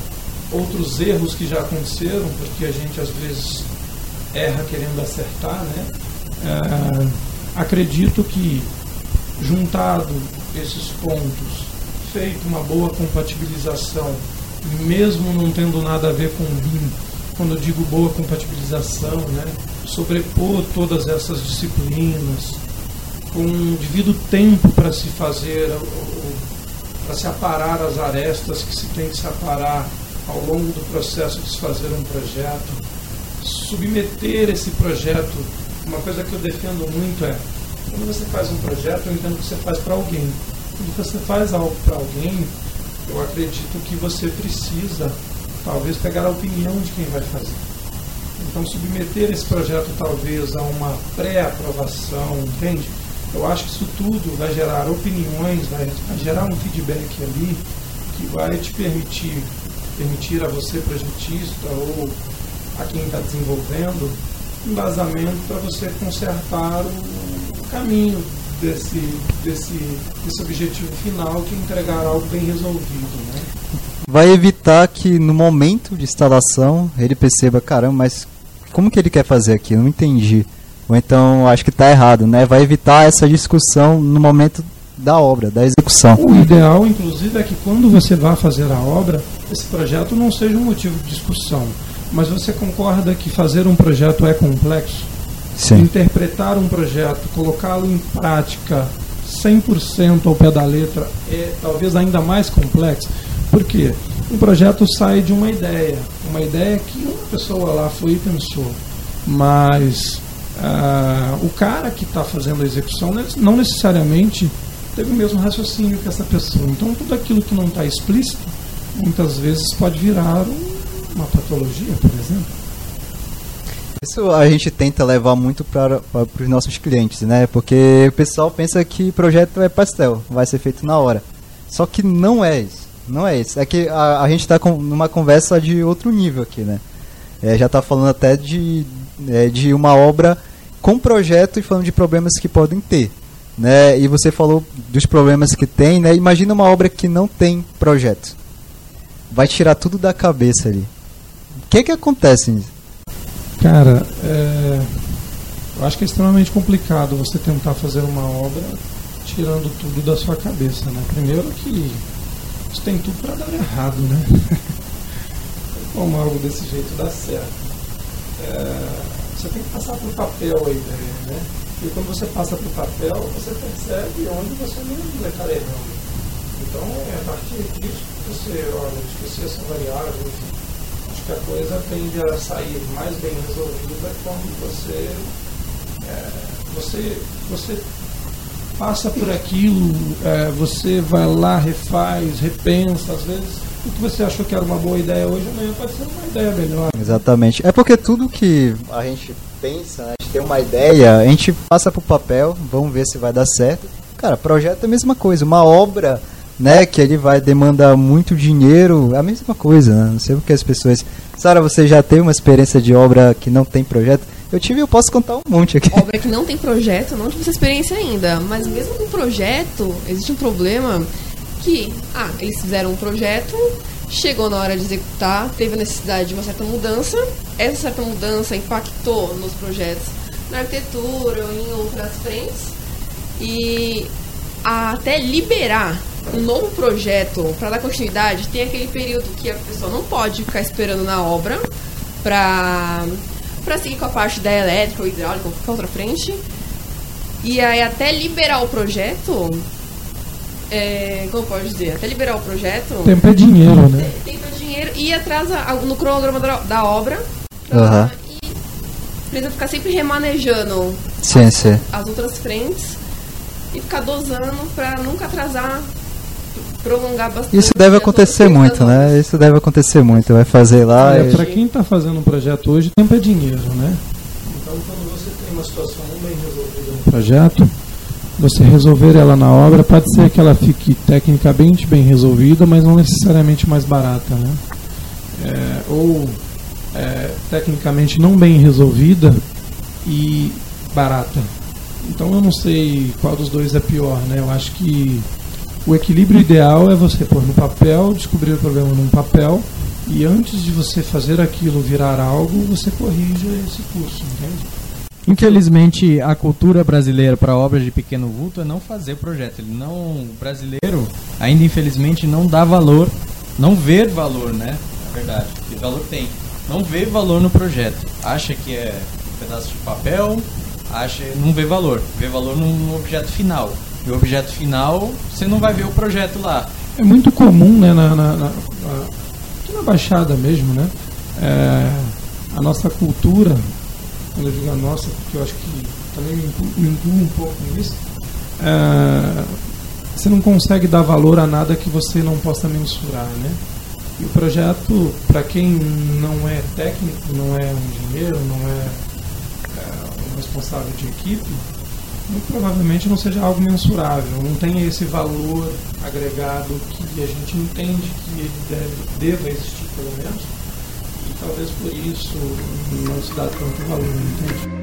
outros erros que já aconteceram, porque a gente às vezes erra querendo acertar, né? É, acredito que juntado esses pontos, feito uma boa compatibilização, mesmo não tendo nada a ver com o BIM, quando eu digo boa compatibilização, né? sobrepor todas essas disciplinas, com um devido tempo para se fazer, para se aparar as arestas que se tem que se aparar ao longo do processo de se fazer um projeto, submeter esse projeto. Uma coisa que eu defendo muito é, quando você faz um projeto, eu entendo que você faz para alguém. Quando você faz algo para alguém, eu acredito que você precisa, talvez, pegar a opinião de quem vai fazer. Então, submeter esse projeto, talvez, a uma pré-aprovação, entende? Eu acho que isso tudo vai gerar opiniões, vai, vai gerar um feedback ali que vai te permitir, permitir a você, projetista, ou a quem está desenvolvendo, embasamento para você consertar o, caminho desse, desse, desse objetivo final que é entregar algo bem resolvido. Né? Vai evitar que no momento de instalação ele perceba, caramba, mas como que ele quer fazer aqui? Eu não entendi ou então acho que está errado, né? Vai evitar essa discussão no momento da obra, da execução. O ideal, inclusive, é que quando você vá fazer a obra, esse projeto não seja um motivo de discussão. Mas você concorda que fazer um projeto é complexo? Sim. Interpretar um projeto, colocá-lo em prática 100% ao pé da letra é talvez ainda mais complexo. Por quê? Um projeto sai de uma ideia, uma ideia que uma pessoa lá foi e pensou. Mas ah, o cara que está fazendo a execução não necessariamente teve o mesmo raciocínio que essa pessoa. Então, tudo aquilo que não está explícito, muitas vezes pode virar uma patologia, por exemplo. Isso a gente tenta levar muito para os nossos clientes, né? Porque o pessoal pensa que projeto é pastel, vai ser feito na hora. Só que não é isso. Não é isso. É que a, a gente está numa conversa de outro nível aqui, né? É, já está falando até de, é, de uma obra com projeto e falando de problemas que podem ter. Né? E você falou dos problemas que tem, né? Imagina uma obra que não tem projeto. Vai tirar tudo da cabeça ali. O que que acontece? Cara, é... eu acho que é extremamente complicado você tentar fazer uma obra tirando tudo da sua cabeça, né? Primeiro que isso tem tudo para dar errado, né? [laughs] Como algo desse jeito dá certo. É você tem que passar para o papel a ideia, né? E quando você passa para o papel, você percebe onde você não está errando. Então, é a partir disso que você olha, esquecer essa variável, acho que a coisa tende a sair mais bem resolvida quando você, é, você, você passa por aquilo, é, você vai lá, refaz, repensa, às vezes o que você achou que era uma boa ideia hoje, amanhã pode ser uma ideia melhor. Exatamente. É porque tudo que a gente pensa, né, a gente tem uma ideia, a gente passa pro papel, vamos ver se vai dar certo. Cara, projeto é a mesma coisa. Uma obra, né, que ele vai demandar muito dinheiro, é a mesma coisa, né? Não sei porque as pessoas. Sara, você já teve uma experiência de obra que não tem projeto? Eu tive, eu posso contar um monte aqui. Obra que não tem projeto, não tive essa experiência ainda. Mas mesmo com projeto, existe um problema que, ah, eles fizeram um projeto, chegou na hora de executar, teve a necessidade de uma certa mudança, essa certa mudança impactou nos projetos na arquitetura ou em outras frentes, e até liberar um novo projeto para dar continuidade, tem aquele período que a pessoa não pode ficar esperando na obra para para seguir com a parte da elétrica ou hidráulica ou qualquer outra frente. E aí até liberar o projeto, é, como pode dizer, até liberar o projeto. Tempo é dinheiro, né? Tempo é dinheiro e atrasa no cronograma da, da obra. Uhum. E precisa ficar sempre remanejando sim, as, sim. as outras frentes e ficar dosando para nunca atrasar prolongar bastante. Isso deve acontecer muito, né? Isso deve acontecer muito. Vai fazer lá. É, e... Para quem está fazendo um projeto hoje, tempo é dinheiro, né? Então, quando você tem uma situação não bem resolvida no projeto, você resolver ela na obra, pode ser que ela fique tecnicamente bem resolvida, mas não necessariamente mais barata, né? É, ou é, tecnicamente não bem resolvida e barata. Então eu não sei qual dos dois é pior, né? Eu acho que o equilíbrio ideal é você pôr no papel, descobrir o problema num papel e antes de você fazer aquilo virar algo, você corrija esse curso, entende? Infelizmente, a cultura brasileira para obras de pequeno vulto é não fazer projeto. Ele não, o brasileiro ainda infelizmente não dá valor, não vê valor, né? Na verdade, que valor tem. Não vê valor no projeto. Acha que é um pedaço de papel, acha, não vê valor. Vê valor no, no objeto final. E o objeto final, você não vai ver o projeto lá. É muito comum, né, na, na, na, aqui na Baixada mesmo, né? É, a nossa cultura, quando eu digo a nossa, porque eu acho que também me incluo, um pouco nisso, é, você não consegue dar valor a nada que você não possa mensurar, né? E o projeto, para quem não é técnico, não é um engenheiro, não é, é um responsável de equipe, muito provavelmente não seja algo mensurável, não tenha esse valor agregado que a gente entende que ele deve, deva existir, pelo menos, e talvez por isso não se dá tanto valor, entende?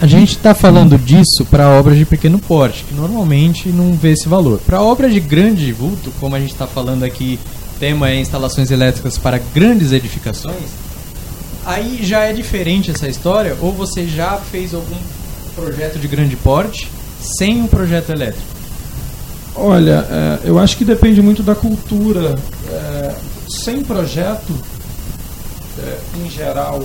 A gente está falando disso para obras de pequeno porte, que normalmente não vê esse valor. Para obras de grande vulto, como a gente está falando aqui tema é instalações elétricas para grandes edificações, aí já é diferente essa história, ou você já fez algum projeto de grande porte sem um projeto elétrico? Olha, é, eu acho que depende muito da cultura. É, sem projeto, é, em geral,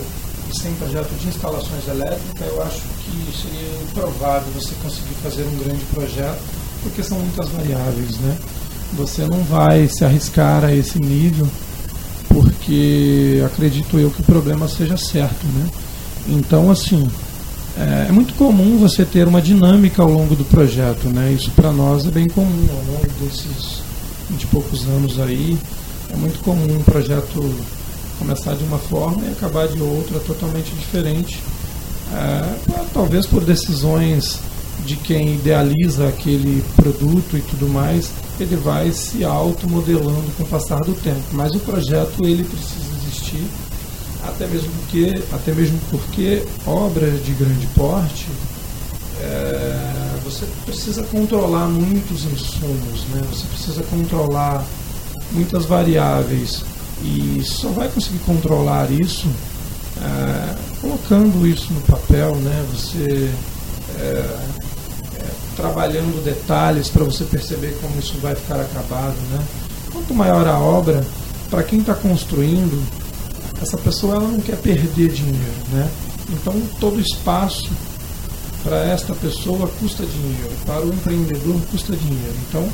sem projeto de instalações elétricas, eu acho que seria improvável você conseguir fazer um grande projeto, porque são muitas variáveis, né? Você não vai se arriscar a esse nível, porque acredito eu que o problema seja certo, né? Então, assim, é, é muito comum você ter uma dinâmica ao longo do projeto, né? Isso para nós é bem comum ao longo desses 20 e poucos anos aí. É muito comum um projeto começar de uma forma e acabar de outra totalmente diferente. É, talvez por decisões de quem idealiza aquele produto e tudo mais, ele vai se automodelando com o passar do tempo. Mas o projeto ele precisa existir, até mesmo porque, até mesmo porque obras de grande porte é, você precisa controlar muitos insumos, né? você precisa controlar muitas variáveis e só vai conseguir controlar isso é, colocando isso no papel, né? você é, trabalhando detalhes para você perceber como isso vai ficar acabado. Né? Quanto maior a obra, para quem está construindo, essa pessoa ela não quer perder dinheiro. Né? Então, todo espaço para esta pessoa custa dinheiro, para o empreendedor custa dinheiro. Então,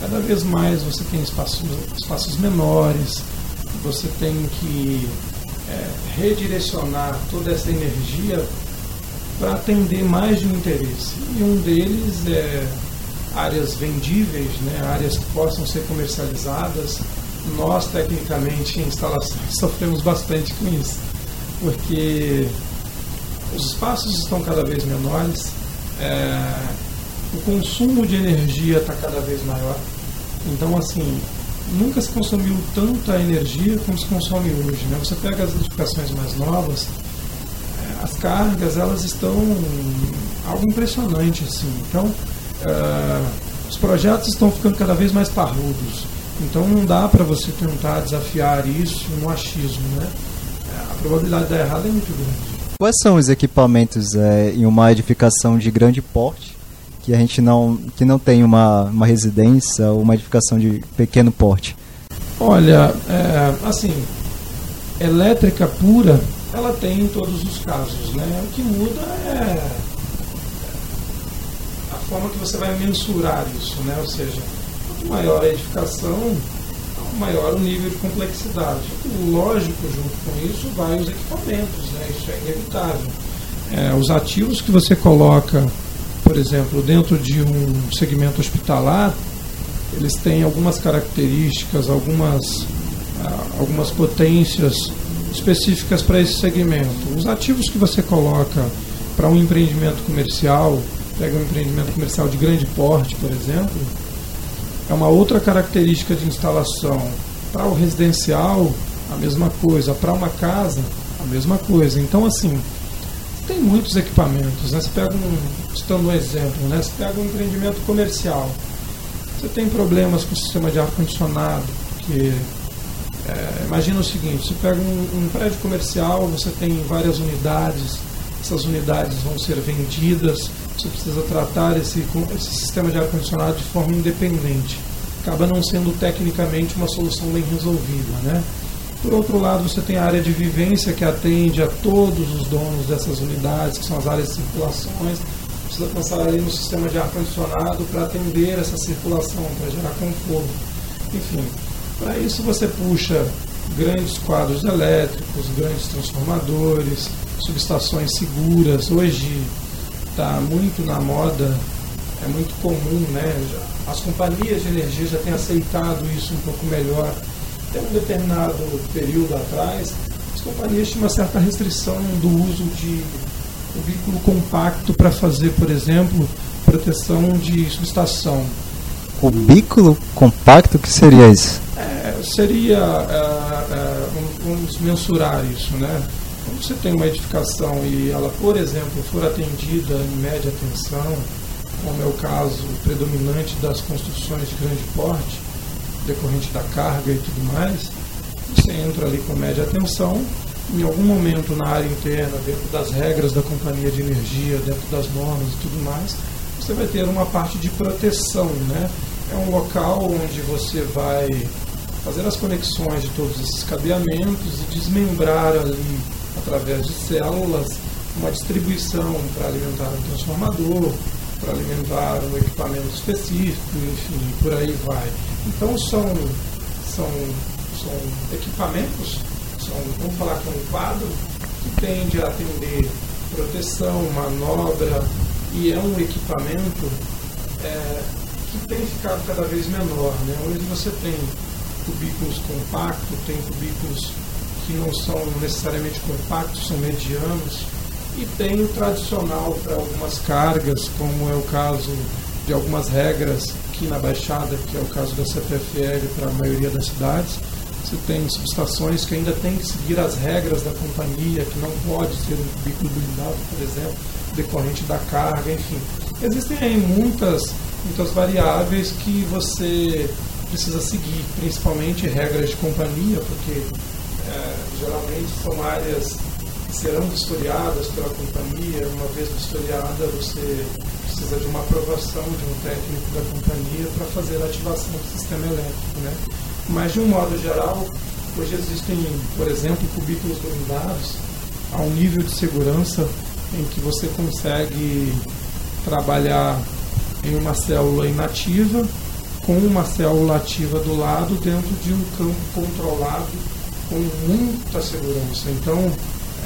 cada vez mais você tem espaços, espaços menores, você tem que é, redirecionar toda essa energia para atender mais de um interesse. E um deles é áreas vendíveis, né, áreas que possam ser comercializadas. Nós, tecnicamente, em instalações, [laughs] sofremos bastante com isso, porque os espaços estão cada vez menores, é, o consumo de energia está cada vez maior. Então, assim, nunca se consumiu tanta energia como se consome hoje. Né? Você pega as edificações mais novas, as cargas elas estão algo impressionante assim. Então uh, os projetos estão ficando cada vez mais parrudos. Então não dá para você tentar desafiar isso no achismo, né? A probabilidade de dar errado é muito grande. Quais são os equipamentos é, em uma edificação de grande porte que a gente não que não tem uma, uma residência ou uma edificação de pequeno porte? Olha, é, assim, elétrica pura ela tem em todos os casos. Né? O que muda é a forma que você vai mensurar isso. Né? Ou seja, quanto maior a edificação, maior o nível de complexidade. Lógico, junto com isso, vai os equipamentos, né? isso é inevitável. É, os ativos que você coloca, por exemplo, dentro de um segmento hospitalar, eles têm algumas características, algumas, ah, algumas potências específicas para esse segmento. Os ativos que você coloca para um empreendimento comercial, pega um empreendimento comercial de grande porte, por exemplo, é uma outra característica de instalação. Para o residencial, a mesma coisa. Para uma casa, a mesma coisa. Então, assim, tem muitos equipamentos. Né? Você pega um, citando um exemplo, né? você pega um empreendimento comercial. Você tem problemas com o sistema de ar-condicionado, porque é, imagina o seguinte, você pega um, um, prédio comercial, você tem várias unidades, essas unidades vão ser vendidas, você precisa tratar esse, esse sistema de ar-condicionado de forma independente. Acaba não sendo tecnicamente uma solução bem resolvida. Né? Por outro lado, você tem a área de vivência que atende a todos os donos dessas unidades, que são as áreas de circulações. Precisa pensar ali no sistema de ar-condicionado para atender essa circulação, para gerar conforto. Enfim, para isso você puxa grandes quadros elétricos, grandes transformadores, subestações seguras. Hoje está muito na moda, é muito comum, né? As companhias de energia já têm aceitado isso um pouco melhor. Tem um determinado período atrás, as companhias tinham uma certa restrição do uso de cubículo compacto para fazer, por exemplo, proteção de subestação. Cubículo compacto, o que seria isso? É, seria, é, é, vamos mensurar isso, né? Quando você tem uma edificação e ela, por exemplo, for atendida em média tensão, como é o caso predominante das construções de grande porte, decorrente da carga e tudo mais, você entra ali com média tensão, em algum momento na área interna, dentro das regras da companhia de energia, dentro das normas e tudo mais, você vai ter uma parte de proteção, né? É um local onde você vai fazer as conexões de todos esses cabeamentos e desmembrar ali através de células uma distribuição para alimentar um transformador, para alimentar um equipamento específico, enfim, por aí vai. Então são, são, são equipamentos, são, vamos falar que é um quadro que tende a atender proteção, manobra e é um equipamento é, tem ficado cada vez menor. Né? Hoje você tem cubículos compactos, tem cubículos que não são necessariamente compactos, são medianos, e tem o tradicional para algumas cargas, como é o caso de algumas regras aqui na Baixada, que é o caso da CPFL para a maioria das cidades. Você tem subestações que ainda tem que seguir as regras da companhia, que não pode ser um cubículo blindado, por exemplo, decorrente da carga, enfim. Existem aí muitas, muitas variáveis que você precisa seguir, principalmente regras de companhia, porque é, geralmente são áreas que serão vistoriadas pela companhia. Uma vez vistoriada, você precisa de uma aprovação de um técnico da companhia para fazer a ativação do sistema elétrico. Né? Mas, de um modo geral, hoje existem, por exemplo, cubículos blindados a um nível de segurança em que você consegue trabalhar em uma célula inativa com uma célula ativa do lado dentro de um campo controlado com muita segurança. Então,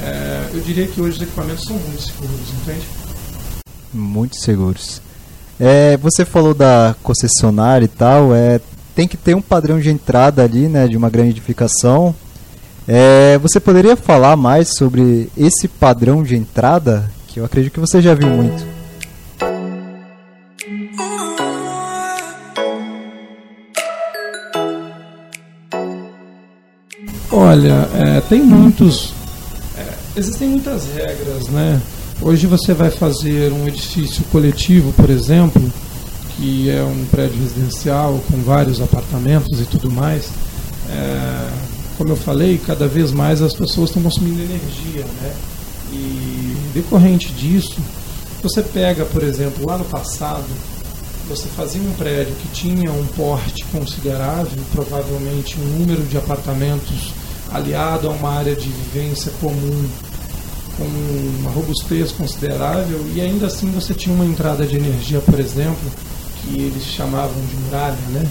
é, eu diria que hoje os equipamentos são muito seguros, entende? Muito seguros. É, você falou da concessionária e tal, é, tem que ter um padrão de entrada ali, né, de uma grande edificação. É, você poderia falar mais sobre esse padrão de entrada, que eu acredito que você já viu muito. Olha, é, tem muitos. É, existem muitas regras, né? Hoje você vai fazer um edifício coletivo, por exemplo, que é um prédio residencial com vários apartamentos e tudo mais. É, como eu falei, cada vez mais as pessoas estão consumindo energia, né? E decorrente disso, você pega, por exemplo, lá no passado, você fazia um prédio que tinha um porte considerável, provavelmente um número de apartamentos aliado a uma área de vivência comum com uma robustez considerável e ainda assim você tinha uma entrada de energia, por exemplo, que eles chamavam de muralha, né?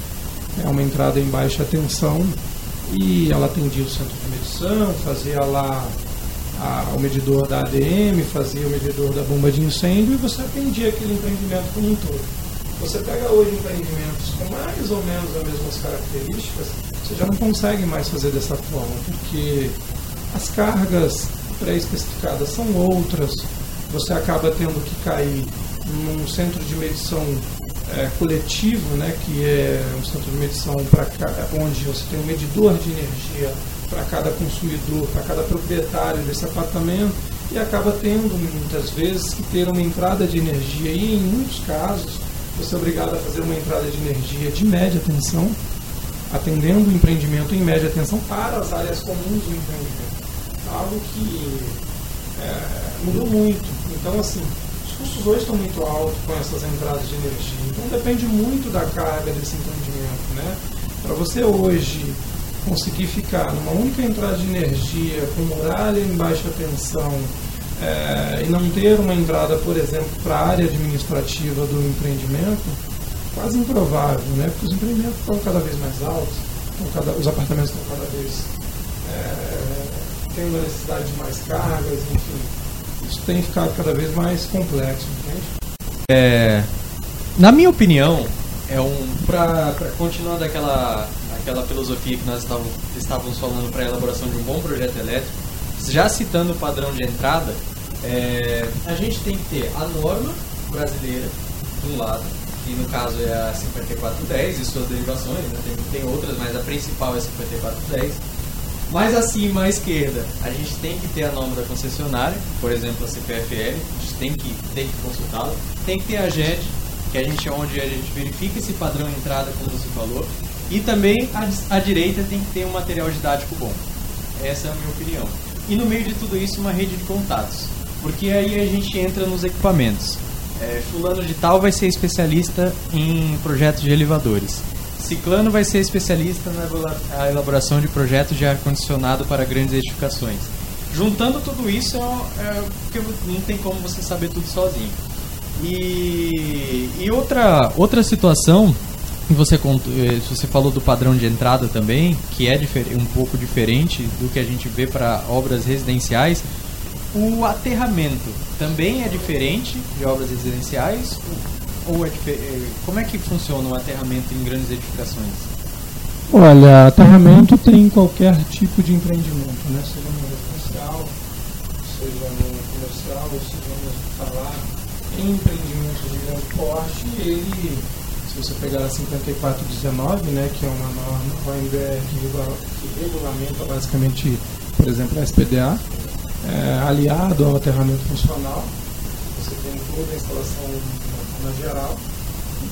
É uma entrada em baixa tensão e ela atendia o centro de medição, fazia lá a, o medidor da ADM, fazia o medidor da bomba de incêndio e você atendia aquele empreendimento como um todo. Você pega hoje empreendimentos com mais ou menos as mesmas características, você já não consegue mais fazer dessa forma, porque as cargas pré-especificadas são outras, você acaba tendo que cair num centro de medição é, coletivo, né, que é um centro de medição para onde você tem um medidor de energia para cada consumidor, para cada proprietário desse apartamento, e acaba tendo muitas vezes que ter uma entrada de energia, e em muitos casos você é obrigado a fazer uma entrada de energia de média tensão, atendendo o empreendimento em média tensão para as áreas comuns do empreendimento. Algo que é, mudou muito. Então, assim, os custos hoje estão muito altos com essas entradas de energia. Então, depende muito da carga desse empreendimento. Né? Para você hoje conseguir ficar numa única entrada de energia, com muralha em baixa tensão, é, e não ter uma entrada, por exemplo, para a área administrativa do empreendimento, quase improvável, né? porque os empreendimentos estão cada vez mais altos, cada, os apartamentos estão cada vez é, tendo a necessidade de mais cargas, enfim. Isso tem ficado cada vez mais complexo, entende? É, na minha opinião, é um para continuar daquela aquela filosofia que nós estávamos, estávamos falando para a elaboração de um bom projeto elétrico, já citando o padrão de entrada, é, a gente tem que ter a norma brasileira, de um lado, que no caso é a 5410 e suas derivações, né? tem, tem outras, mas a principal é a 5410. Mais acima à esquerda, a gente tem que ter a norma da concessionária, por exemplo, a CPFL, a gente tem que, tem que consultá-la. Tem que ter a JET, que a gente, onde a gente verifica esse padrão de entrada, como você falou. E também a, a direita tem que ter um material didático bom. Essa é a minha opinião. E no meio de tudo isso, uma rede de contatos. Porque aí a gente entra nos equipamentos. É, fulano de tal vai ser especialista em projetos de elevadores. Ciclano vai ser especialista na elaboração de projetos de ar-condicionado para grandes edificações. Juntando tudo isso, é, é, porque não tem como você saber tudo sozinho. E, e outra, outra situação que você, eh, você falou do padrão de entrada também, que é um pouco diferente do que a gente vê para obras residenciais, o aterramento também é diferente de obras residenciais? Ou é eh, como é que funciona o aterramento em grandes edificações? Olha, aterramento tem em qualquer tipo de empreendimento, né? seja no residencial, seja no comercial, seja no hospitalar. Em empreendimentos de grande porte, ele, se você pegar a 5419, né, que é uma norma OMBR que regulamenta basicamente, por exemplo, a SPDA, é, aliado ao aterramento funcional, você tem toda a instalação forma geral,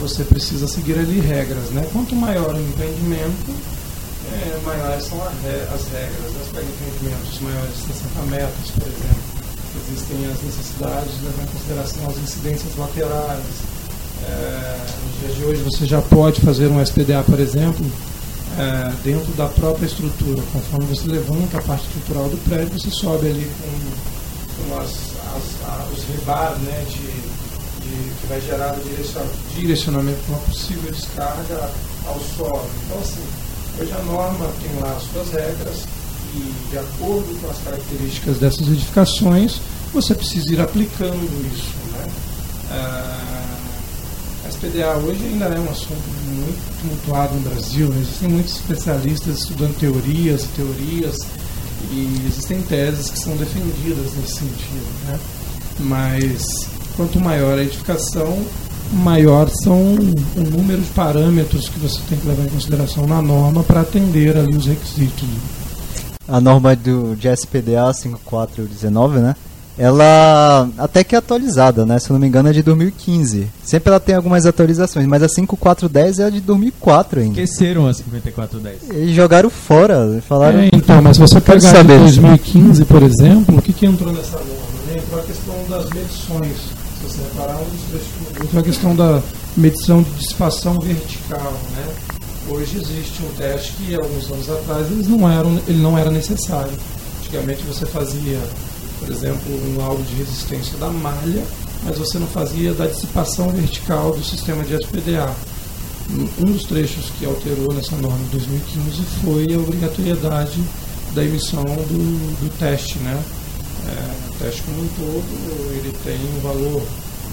você precisa seguir ali regras. Né? Quanto maior o empreendimento, é, maiores são as regras. Nós pegamos empreendimentos maiores de 60 metros, por exemplo. Existem as necessidades de levar em consideração as incidências laterais. É, nos dias de hoje você já pode fazer um SPDA, por exemplo, é, dentro da própria estrutura. Conforme você levanta a parte estrutural do prédio, você sobe ali com, com as, as, os rebar né, de, de, que vai gerar o direcionamento de uma possível descarga ao solo. Então, assim, hoje a norma tem lá as suas regras e, de acordo com as características dessas edificações, você precisa ir aplicando isso. Né? É, PDA hoje ainda é um assunto muito tumultuado no Brasil. Né? Existem muitos especialistas estudando teorias e teorias e existem teses que são defendidas nesse sentido. Né? Mas quanto maior a edificação, maior são o número de parâmetros que você tem que levar em consideração na norma para atender ali os requisitos. A norma do, de SPDA 5419, né? Ela até que é atualizada, né? Se eu não me engano é de 2015. Sempre ela tem algumas atualizações, mas a 5410 é a de 2004 ainda. Esqueceram a 5410. Eles jogaram fora, falaram... É, então, mas se você pegar saber. 2015, por exemplo, o que, que entrou nessa norma? Né? Entrou a questão das medições. Se você reparar, um entrou a questão da medição de dissipação vertical, né? Hoje existe um teste que, alguns anos atrás, eles não eram, ele não era necessário. Antigamente você fazia por exemplo, um laudo de resistência da malha, mas você não fazia da dissipação vertical do sistema de SPDA. Um dos trechos que alterou nessa norma de 2015 foi a obrigatoriedade da emissão do, do teste. Né? É, o teste como um todo ele tem um valor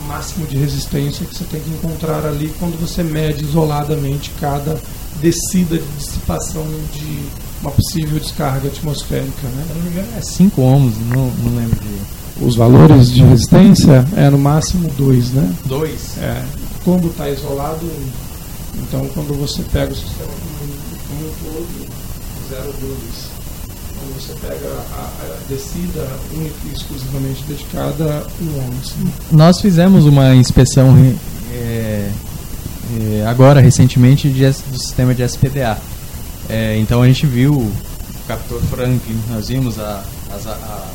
máximo de resistência que você tem que encontrar ali quando você mede isoladamente cada descida de dissipação de uma possível descarga atmosférica. Né? Se não me engano, é 5 ohms, não, não lembro de. Os valores de resistência é no máximo 2, né? 2? É, quando está isolado, então quando você pega o sistema como um todo, 0,2. Quando você pega a, a descida única e exclusivamente dedicada a um ônibus. Nós fizemos uma inspeção é, é, agora, recentemente, de, do sistema de SPDA. É, então a gente viu o captor Franklin, nós vimos a, as, a,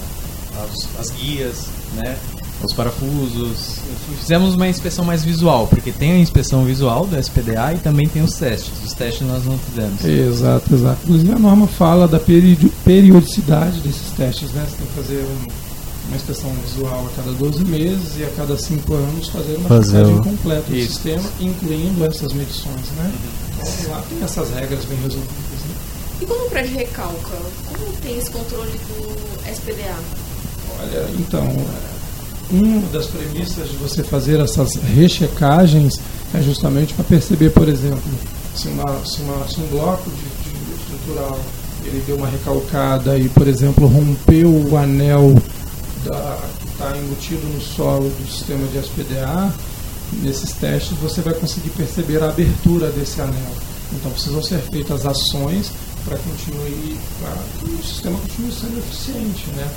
as, as guias, né? os parafusos. Fizemos uma inspeção mais visual, porque tem a inspeção visual do SPDA e também tem os testes. Os testes nós não fizemos. Exato, exato. Inclusive a norma fala da periodicidade desses testes, né? Você tem que fazer um, uma inspeção visual a cada 12 meses e a cada 5 anos fazer uma Fazer o- completa do Isso. sistema, incluindo essas medições, né? Então lá tem essas regras bem resolvidas, né? E quando o prédio recalca, como tem esse controle do SPDA? Olha, então, uma das premissas de você fazer essas rechecagens é justamente para perceber, por exemplo, se, uma, se, uma- se um bloco de, de estrutural ele deu uma recalcada e, por exemplo, rompeu o anel está embutido no solo do sistema de SPDA, nesses testes você vai conseguir perceber a abertura desse anel. Então precisam ser feitas ações para que o sistema continue sendo eficiente, né?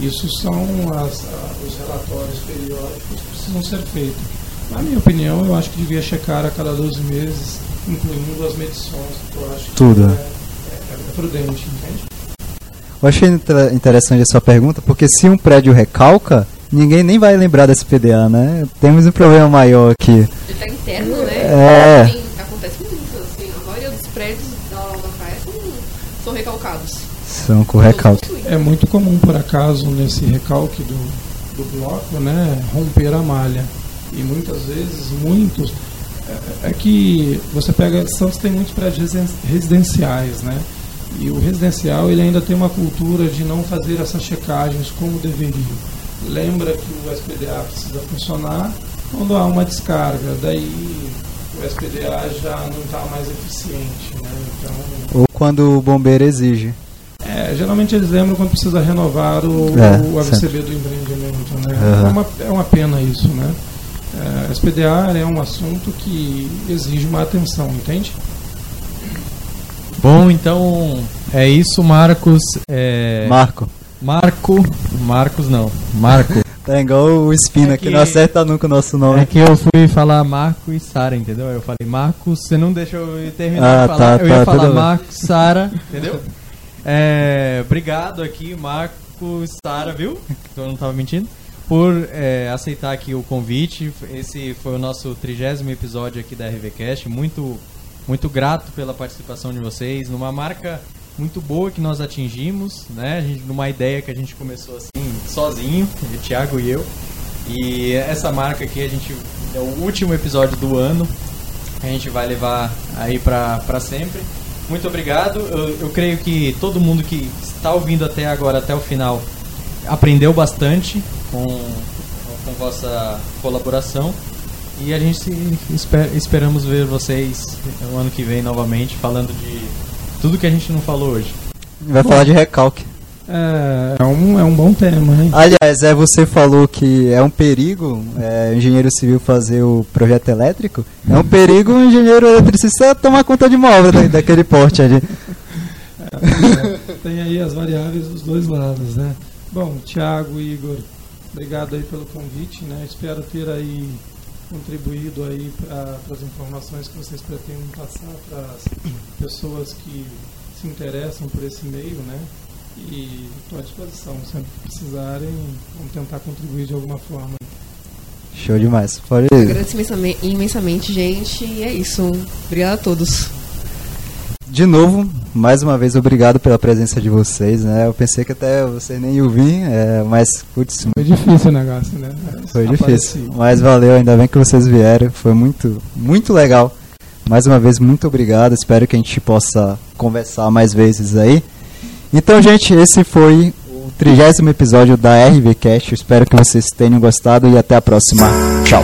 Isso são as- a- os relatórios periódicos que precisam ser feitos. Na minha opinião, eu acho que devia checar a cada 12 meses, incluindo as medições, que eu acho que Tudo, é, é- é prudente, entende? Eu achei inter- interessante essa pergunta, porque se um prédio recalca, ninguém nem vai lembrar desse PDA, né? Temos um problema maior aqui. Ele está interno, né? É. Tem- acontece muito, assim, a maioria dos prédios da Praia são, são recalcados. São com recalque. É muito comum, por acaso, nesse recalque do, do bloco, né, romper a malha. E muitas vezes, muitos. É, é que você pega. Santos tem muitos prédios residen- residenciais, né? E o residencial ele ainda tem uma cultura de não fazer essas checagens como deveria. Lembra que o SPDA precisa funcionar quando há uma descarga, daí o SPDA já não está mais eficiente, né? Então, Ou quando o bombeiro exige. é, geralmente eles lembram quando precisa renovar o, É, o AVCB do empreendimento. Né? Aham. É, uma, é uma pena isso. Né? É, SPDA é um assunto que exige uma atenção, entende? Bom, então é isso, Marcos. É... Marco. Marco. Marcos não. Marco. Tá igual o Espina, É que... que- não acerta nunca o nosso nome. É que eu fui falar Marco e Sara, entendeu? Eu falei Marcos, você não deixou eu terminar Ah, de falar. tá, eu ia tá, falar tudo bem. Marcos, Sara, entendeu? É, obrigado aqui, Marcos, Sara, viu? Que eu não tava mentindo. Por é, aceitar aqui o convite. Esse foi o nosso trigésimo episódio aqui da RVCast. Muito, muito grato pela participação de vocês. Numa marca muito boa que nós atingimos, né? A gente, numa ideia que a gente começou assim, sozinho, o Thiago e eu. E essa marca aqui, a gente é o último episódio do ano. A gente vai levar aí pra sempre. Muito obrigado. Eu, eu creio que todo mundo que está ouvindo até agora, até o final, aprendeu bastante com, com vossa colaboração. E a gente esper- esperamos ver vocês no ano que vem novamente falando de tudo que a gente não falou hoje. Vai falar de recalque. É, é um, é um bom tema, hein? Aliás, é, você falou que é um perigo é, o engenheiro civil fazer o projeto elétrico. É um perigo o engenheiro eletricista tomar conta de móvel da- daquele porte ali. [laughs] Tem aí as variáveis dos dois lados, né? Bom, Thiago, Igor, obrigado aí pelo convite, né? Espero ter aí contribuído aí para as informações que vocês pretendem passar para as pessoas que se interessam por esse meio, né? E estou à disposição, sempre que precisarem, vamos tentar contribuir de alguma forma. Show demais. Pode Agradeço imensamente, imensamente, gente. E é isso. Obrigada a todos. De novo, mais uma vez, obrigado pela presença de vocês. Né? Eu pensei que até vocês nem iam vir, é, mas, putz, Foi difícil o negócio, né? foi Apareci. difícil. Mas valeu, ainda bem que vocês vieram. Foi muito, muito legal. Mais uma vez, muito obrigado. Espero que a gente possa conversar mais vezes aí. Então, gente, esse foi o trigésimo episódio da RVCast. Espero que vocês tenham gostado e até a próxima. Tchau.